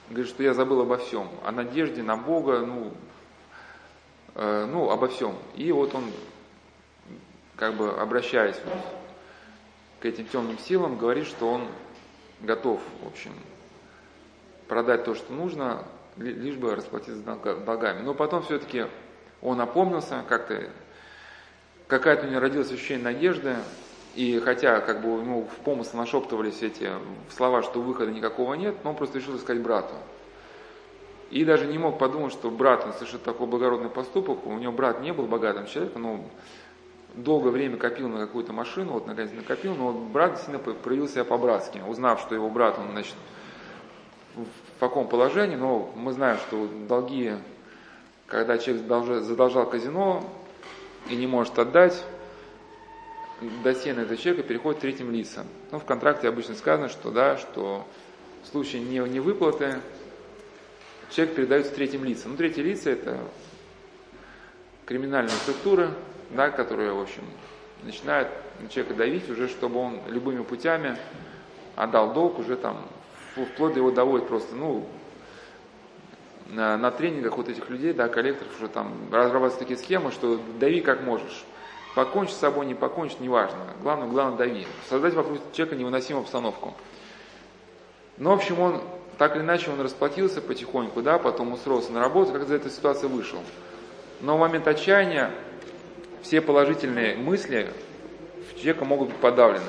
говорит, что я забыл обо всем, о надежде на Бога, ну, э, ну обо всем. И вот он, как бы обращаясь вот к этим темным силам, говорит, что он готов, в общем, продать то, что нужно, лишь бы расплатиться долгами. Но потом все-таки он опомнился, как-то какая-то у него родилась ощущение надежды, и хотя как бы ему в помысле нашептывались эти слова, что выхода никакого нет, но он просто решил искать брату. И даже не мог подумать, что брат он совершит такой благородный поступок. У него брат не был богатым человеком, но долгое время копил на какую-то машину, вот наконец накопил, но брат действительно проявил себя по-братски, узнав, что его брат, он, значит, в каком положении, но мы знаем, что долги, когда человек задолжал казино и не может отдать, до сена этого человека переходит третьим лицам. Ну, в контракте обычно сказано, что да, что в случае не, невыплаты человек передается третьим лицам. Ну, третьи лица это криминальные структуры, да, которые, в общем, начинают человека давить уже, чтобы он любыми путями отдал долг, уже там вплоть до его доводит просто, ну, на, тренингах вот этих людей, да, коллекторов уже там разрабатываются такие схемы, что дави как можешь. Покончи с собой, не покончи, неважно. Главное, главное дави. Создать вокруг человека невыносимую обстановку. Ну, в общем, он, так или иначе, он расплатился потихоньку, да, потом устроился на работу, как из этой ситуации вышел. Но в момент отчаяния все положительные мысли в человека могут быть подавлены.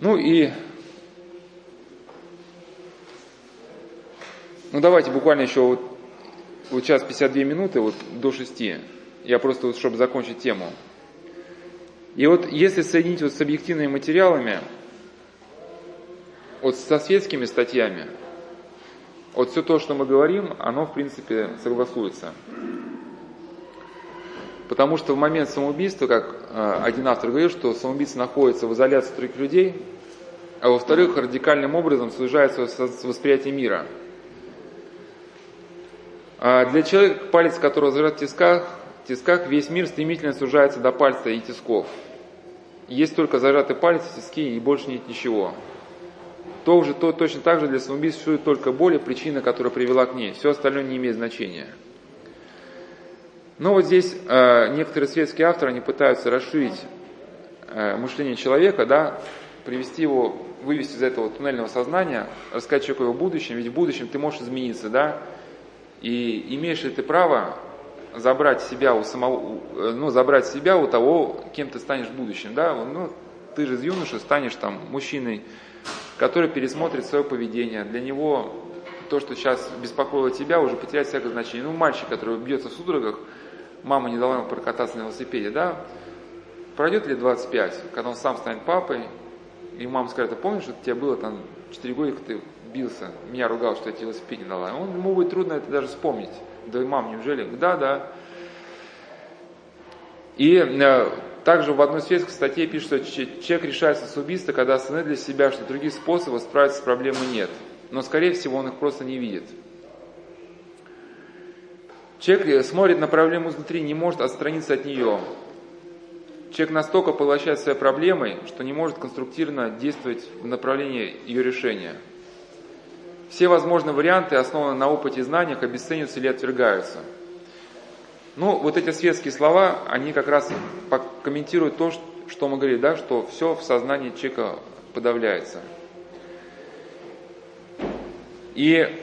Ну и ну давайте буквально еще вот, вот сейчас 52 минуты, вот до 6. Я просто, вот, чтобы закончить тему. И вот если соединить вот с объективными материалами, вот со светскими статьями, вот все то, что мы говорим, оно в принципе согласуется. Потому что в момент самоубийства, как э, один автор говорил, что самоубийца находится в изоляции других людей, а во-вторых, радикальным образом сужается восприятие мира. А для человека, палец которого зажат в тисках, в тисках, весь мир стремительно сужается до пальца и тисков. Есть только зажатый палец и тиски, и больше нет ничего. То уже, то, точно так же для самоубийства существует только боль и причина, которая привела к ней. Все остальное не имеет значения. Но вот здесь э, некоторые светские авторы, они пытаются расширить э, мышление человека, да, привести его, вывести из этого туннельного сознания, рассказать человеку его будущем, ведь в будущем ты можешь измениться, да, и имеешь ли ты право забрать себя у самого, э, ну, забрать себя у того, кем ты станешь в будущем, да, ну, ты же из юноши станешь там мужчиной, который пересмотрит свое поведение. Для него то, что сейчас беспокоило тебя, уже потеряет всякое значение. Ну, мальчик, который бьется в судорогах, мама не дала ему прокататься на велосипеде, да, пройдет лет 25, когда он сам станет папой, и мама скажет, а помнишь, что тебе было там 4 года, ты бился, меня ругал, что я тебе велосипед не дала. Он, ему будет трудно это даже вспомнить. Да, мам, неужели? Да, да. И э, также в одной светской статье пишет, что человек решается с убийства, когда осознает для себя, что других способов справиться с проблемой нет. Но, скорее всего, он их просто не видит. Человек э, смотрит на проблему изнутри, не может отстраниться от нее. Человек настолько поглощает своей проблемой, что не может конструктивно действовать в направлении ее решения. Все возможные варианты, основанные на опыте и знаниях, обесцениваются или отвергаются. Ну, вот эти светские слова, они как раз комментируют то, что мы говорили, да, что все в сознании человека подавляется. И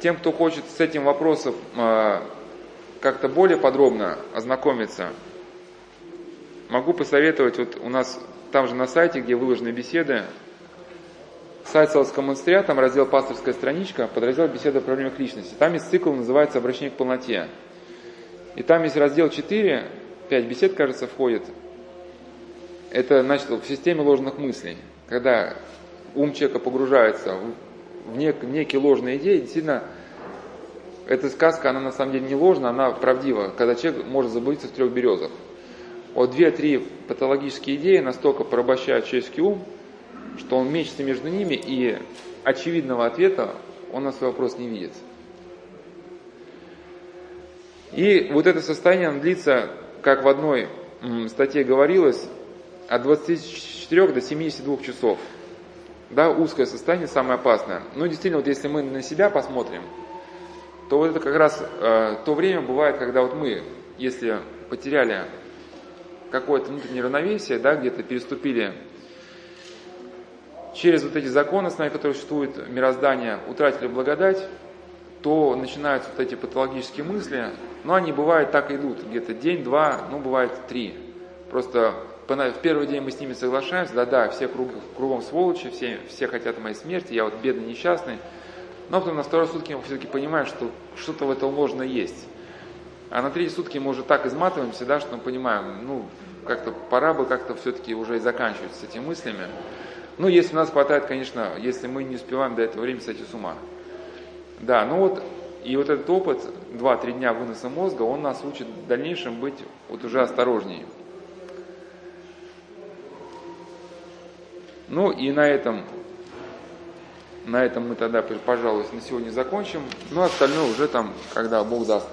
тем, кто хочет с этим вопросом э, как-то более подробно ознакомиться, могу посоветовать, вот у нас там же на сайте, где выложены беседы, сайт Салского монастыря, там раздел «Пасторская страничка», подраздел «Беседа о проблемах личности». Там есть цикл, называется «Обращение к полноте». И там есть раздел 4, 5 бесед, кажется, входит. Это, значит, в системе ложных мыслей. Когда ум человека погружается в нек, некие ложные идеи, действительно, эта сказка, она на самом деле не ложна, она правдива, когда человек может заблудиться в трех березах. Вот две-три патологические идеи настолько порабощают человеческий ум, что он мечется между ними, и очевидного ответа он на свой вопрос не видит. И вот это состояние длится, как в одной статье говорилось, от 24 до 72 часов да, узкое состояние самое опасное. Но действительно, вот если мы на себя посмотрим, то вот это как раз э, то время бывает, когда вот мы, если потеряли какое-то внутреннее равновесие, да, где-то переступили через вот эти законы, с нами, которые существуют, мироздание, утратили благодать, то начинаются вот эти патологические мысли, но они бывают так идут, где-то день, два, ну бывает три. Просто в первый день мы с ними соглашаемся, да-да, все круг, кругом сволочи, все, все хотят моей смерти, я вот бедный, несчастный. Но потом на второй сутки мы все-таки понимаем, что что-то в этом ложно есть. А на третьи сутки мы уже так изматываемся, да, что мы понимаем, ну, как-то пора бы как-то все-таки уже и заканчивать с этими мыслями. Ну, если у нас хватает, конечно, если мы не успеваем до этого времени сойти с ума. Да, ну вот, и вот этот опыт, 2-3 дня выноса мозга, он нас учит в дальнейшем быть вот уже осторожнее. Ну и на этом, на этом мы тогда, пожалуй, на сегодня закончим. Ну, остальное уже там, когда Бог даст,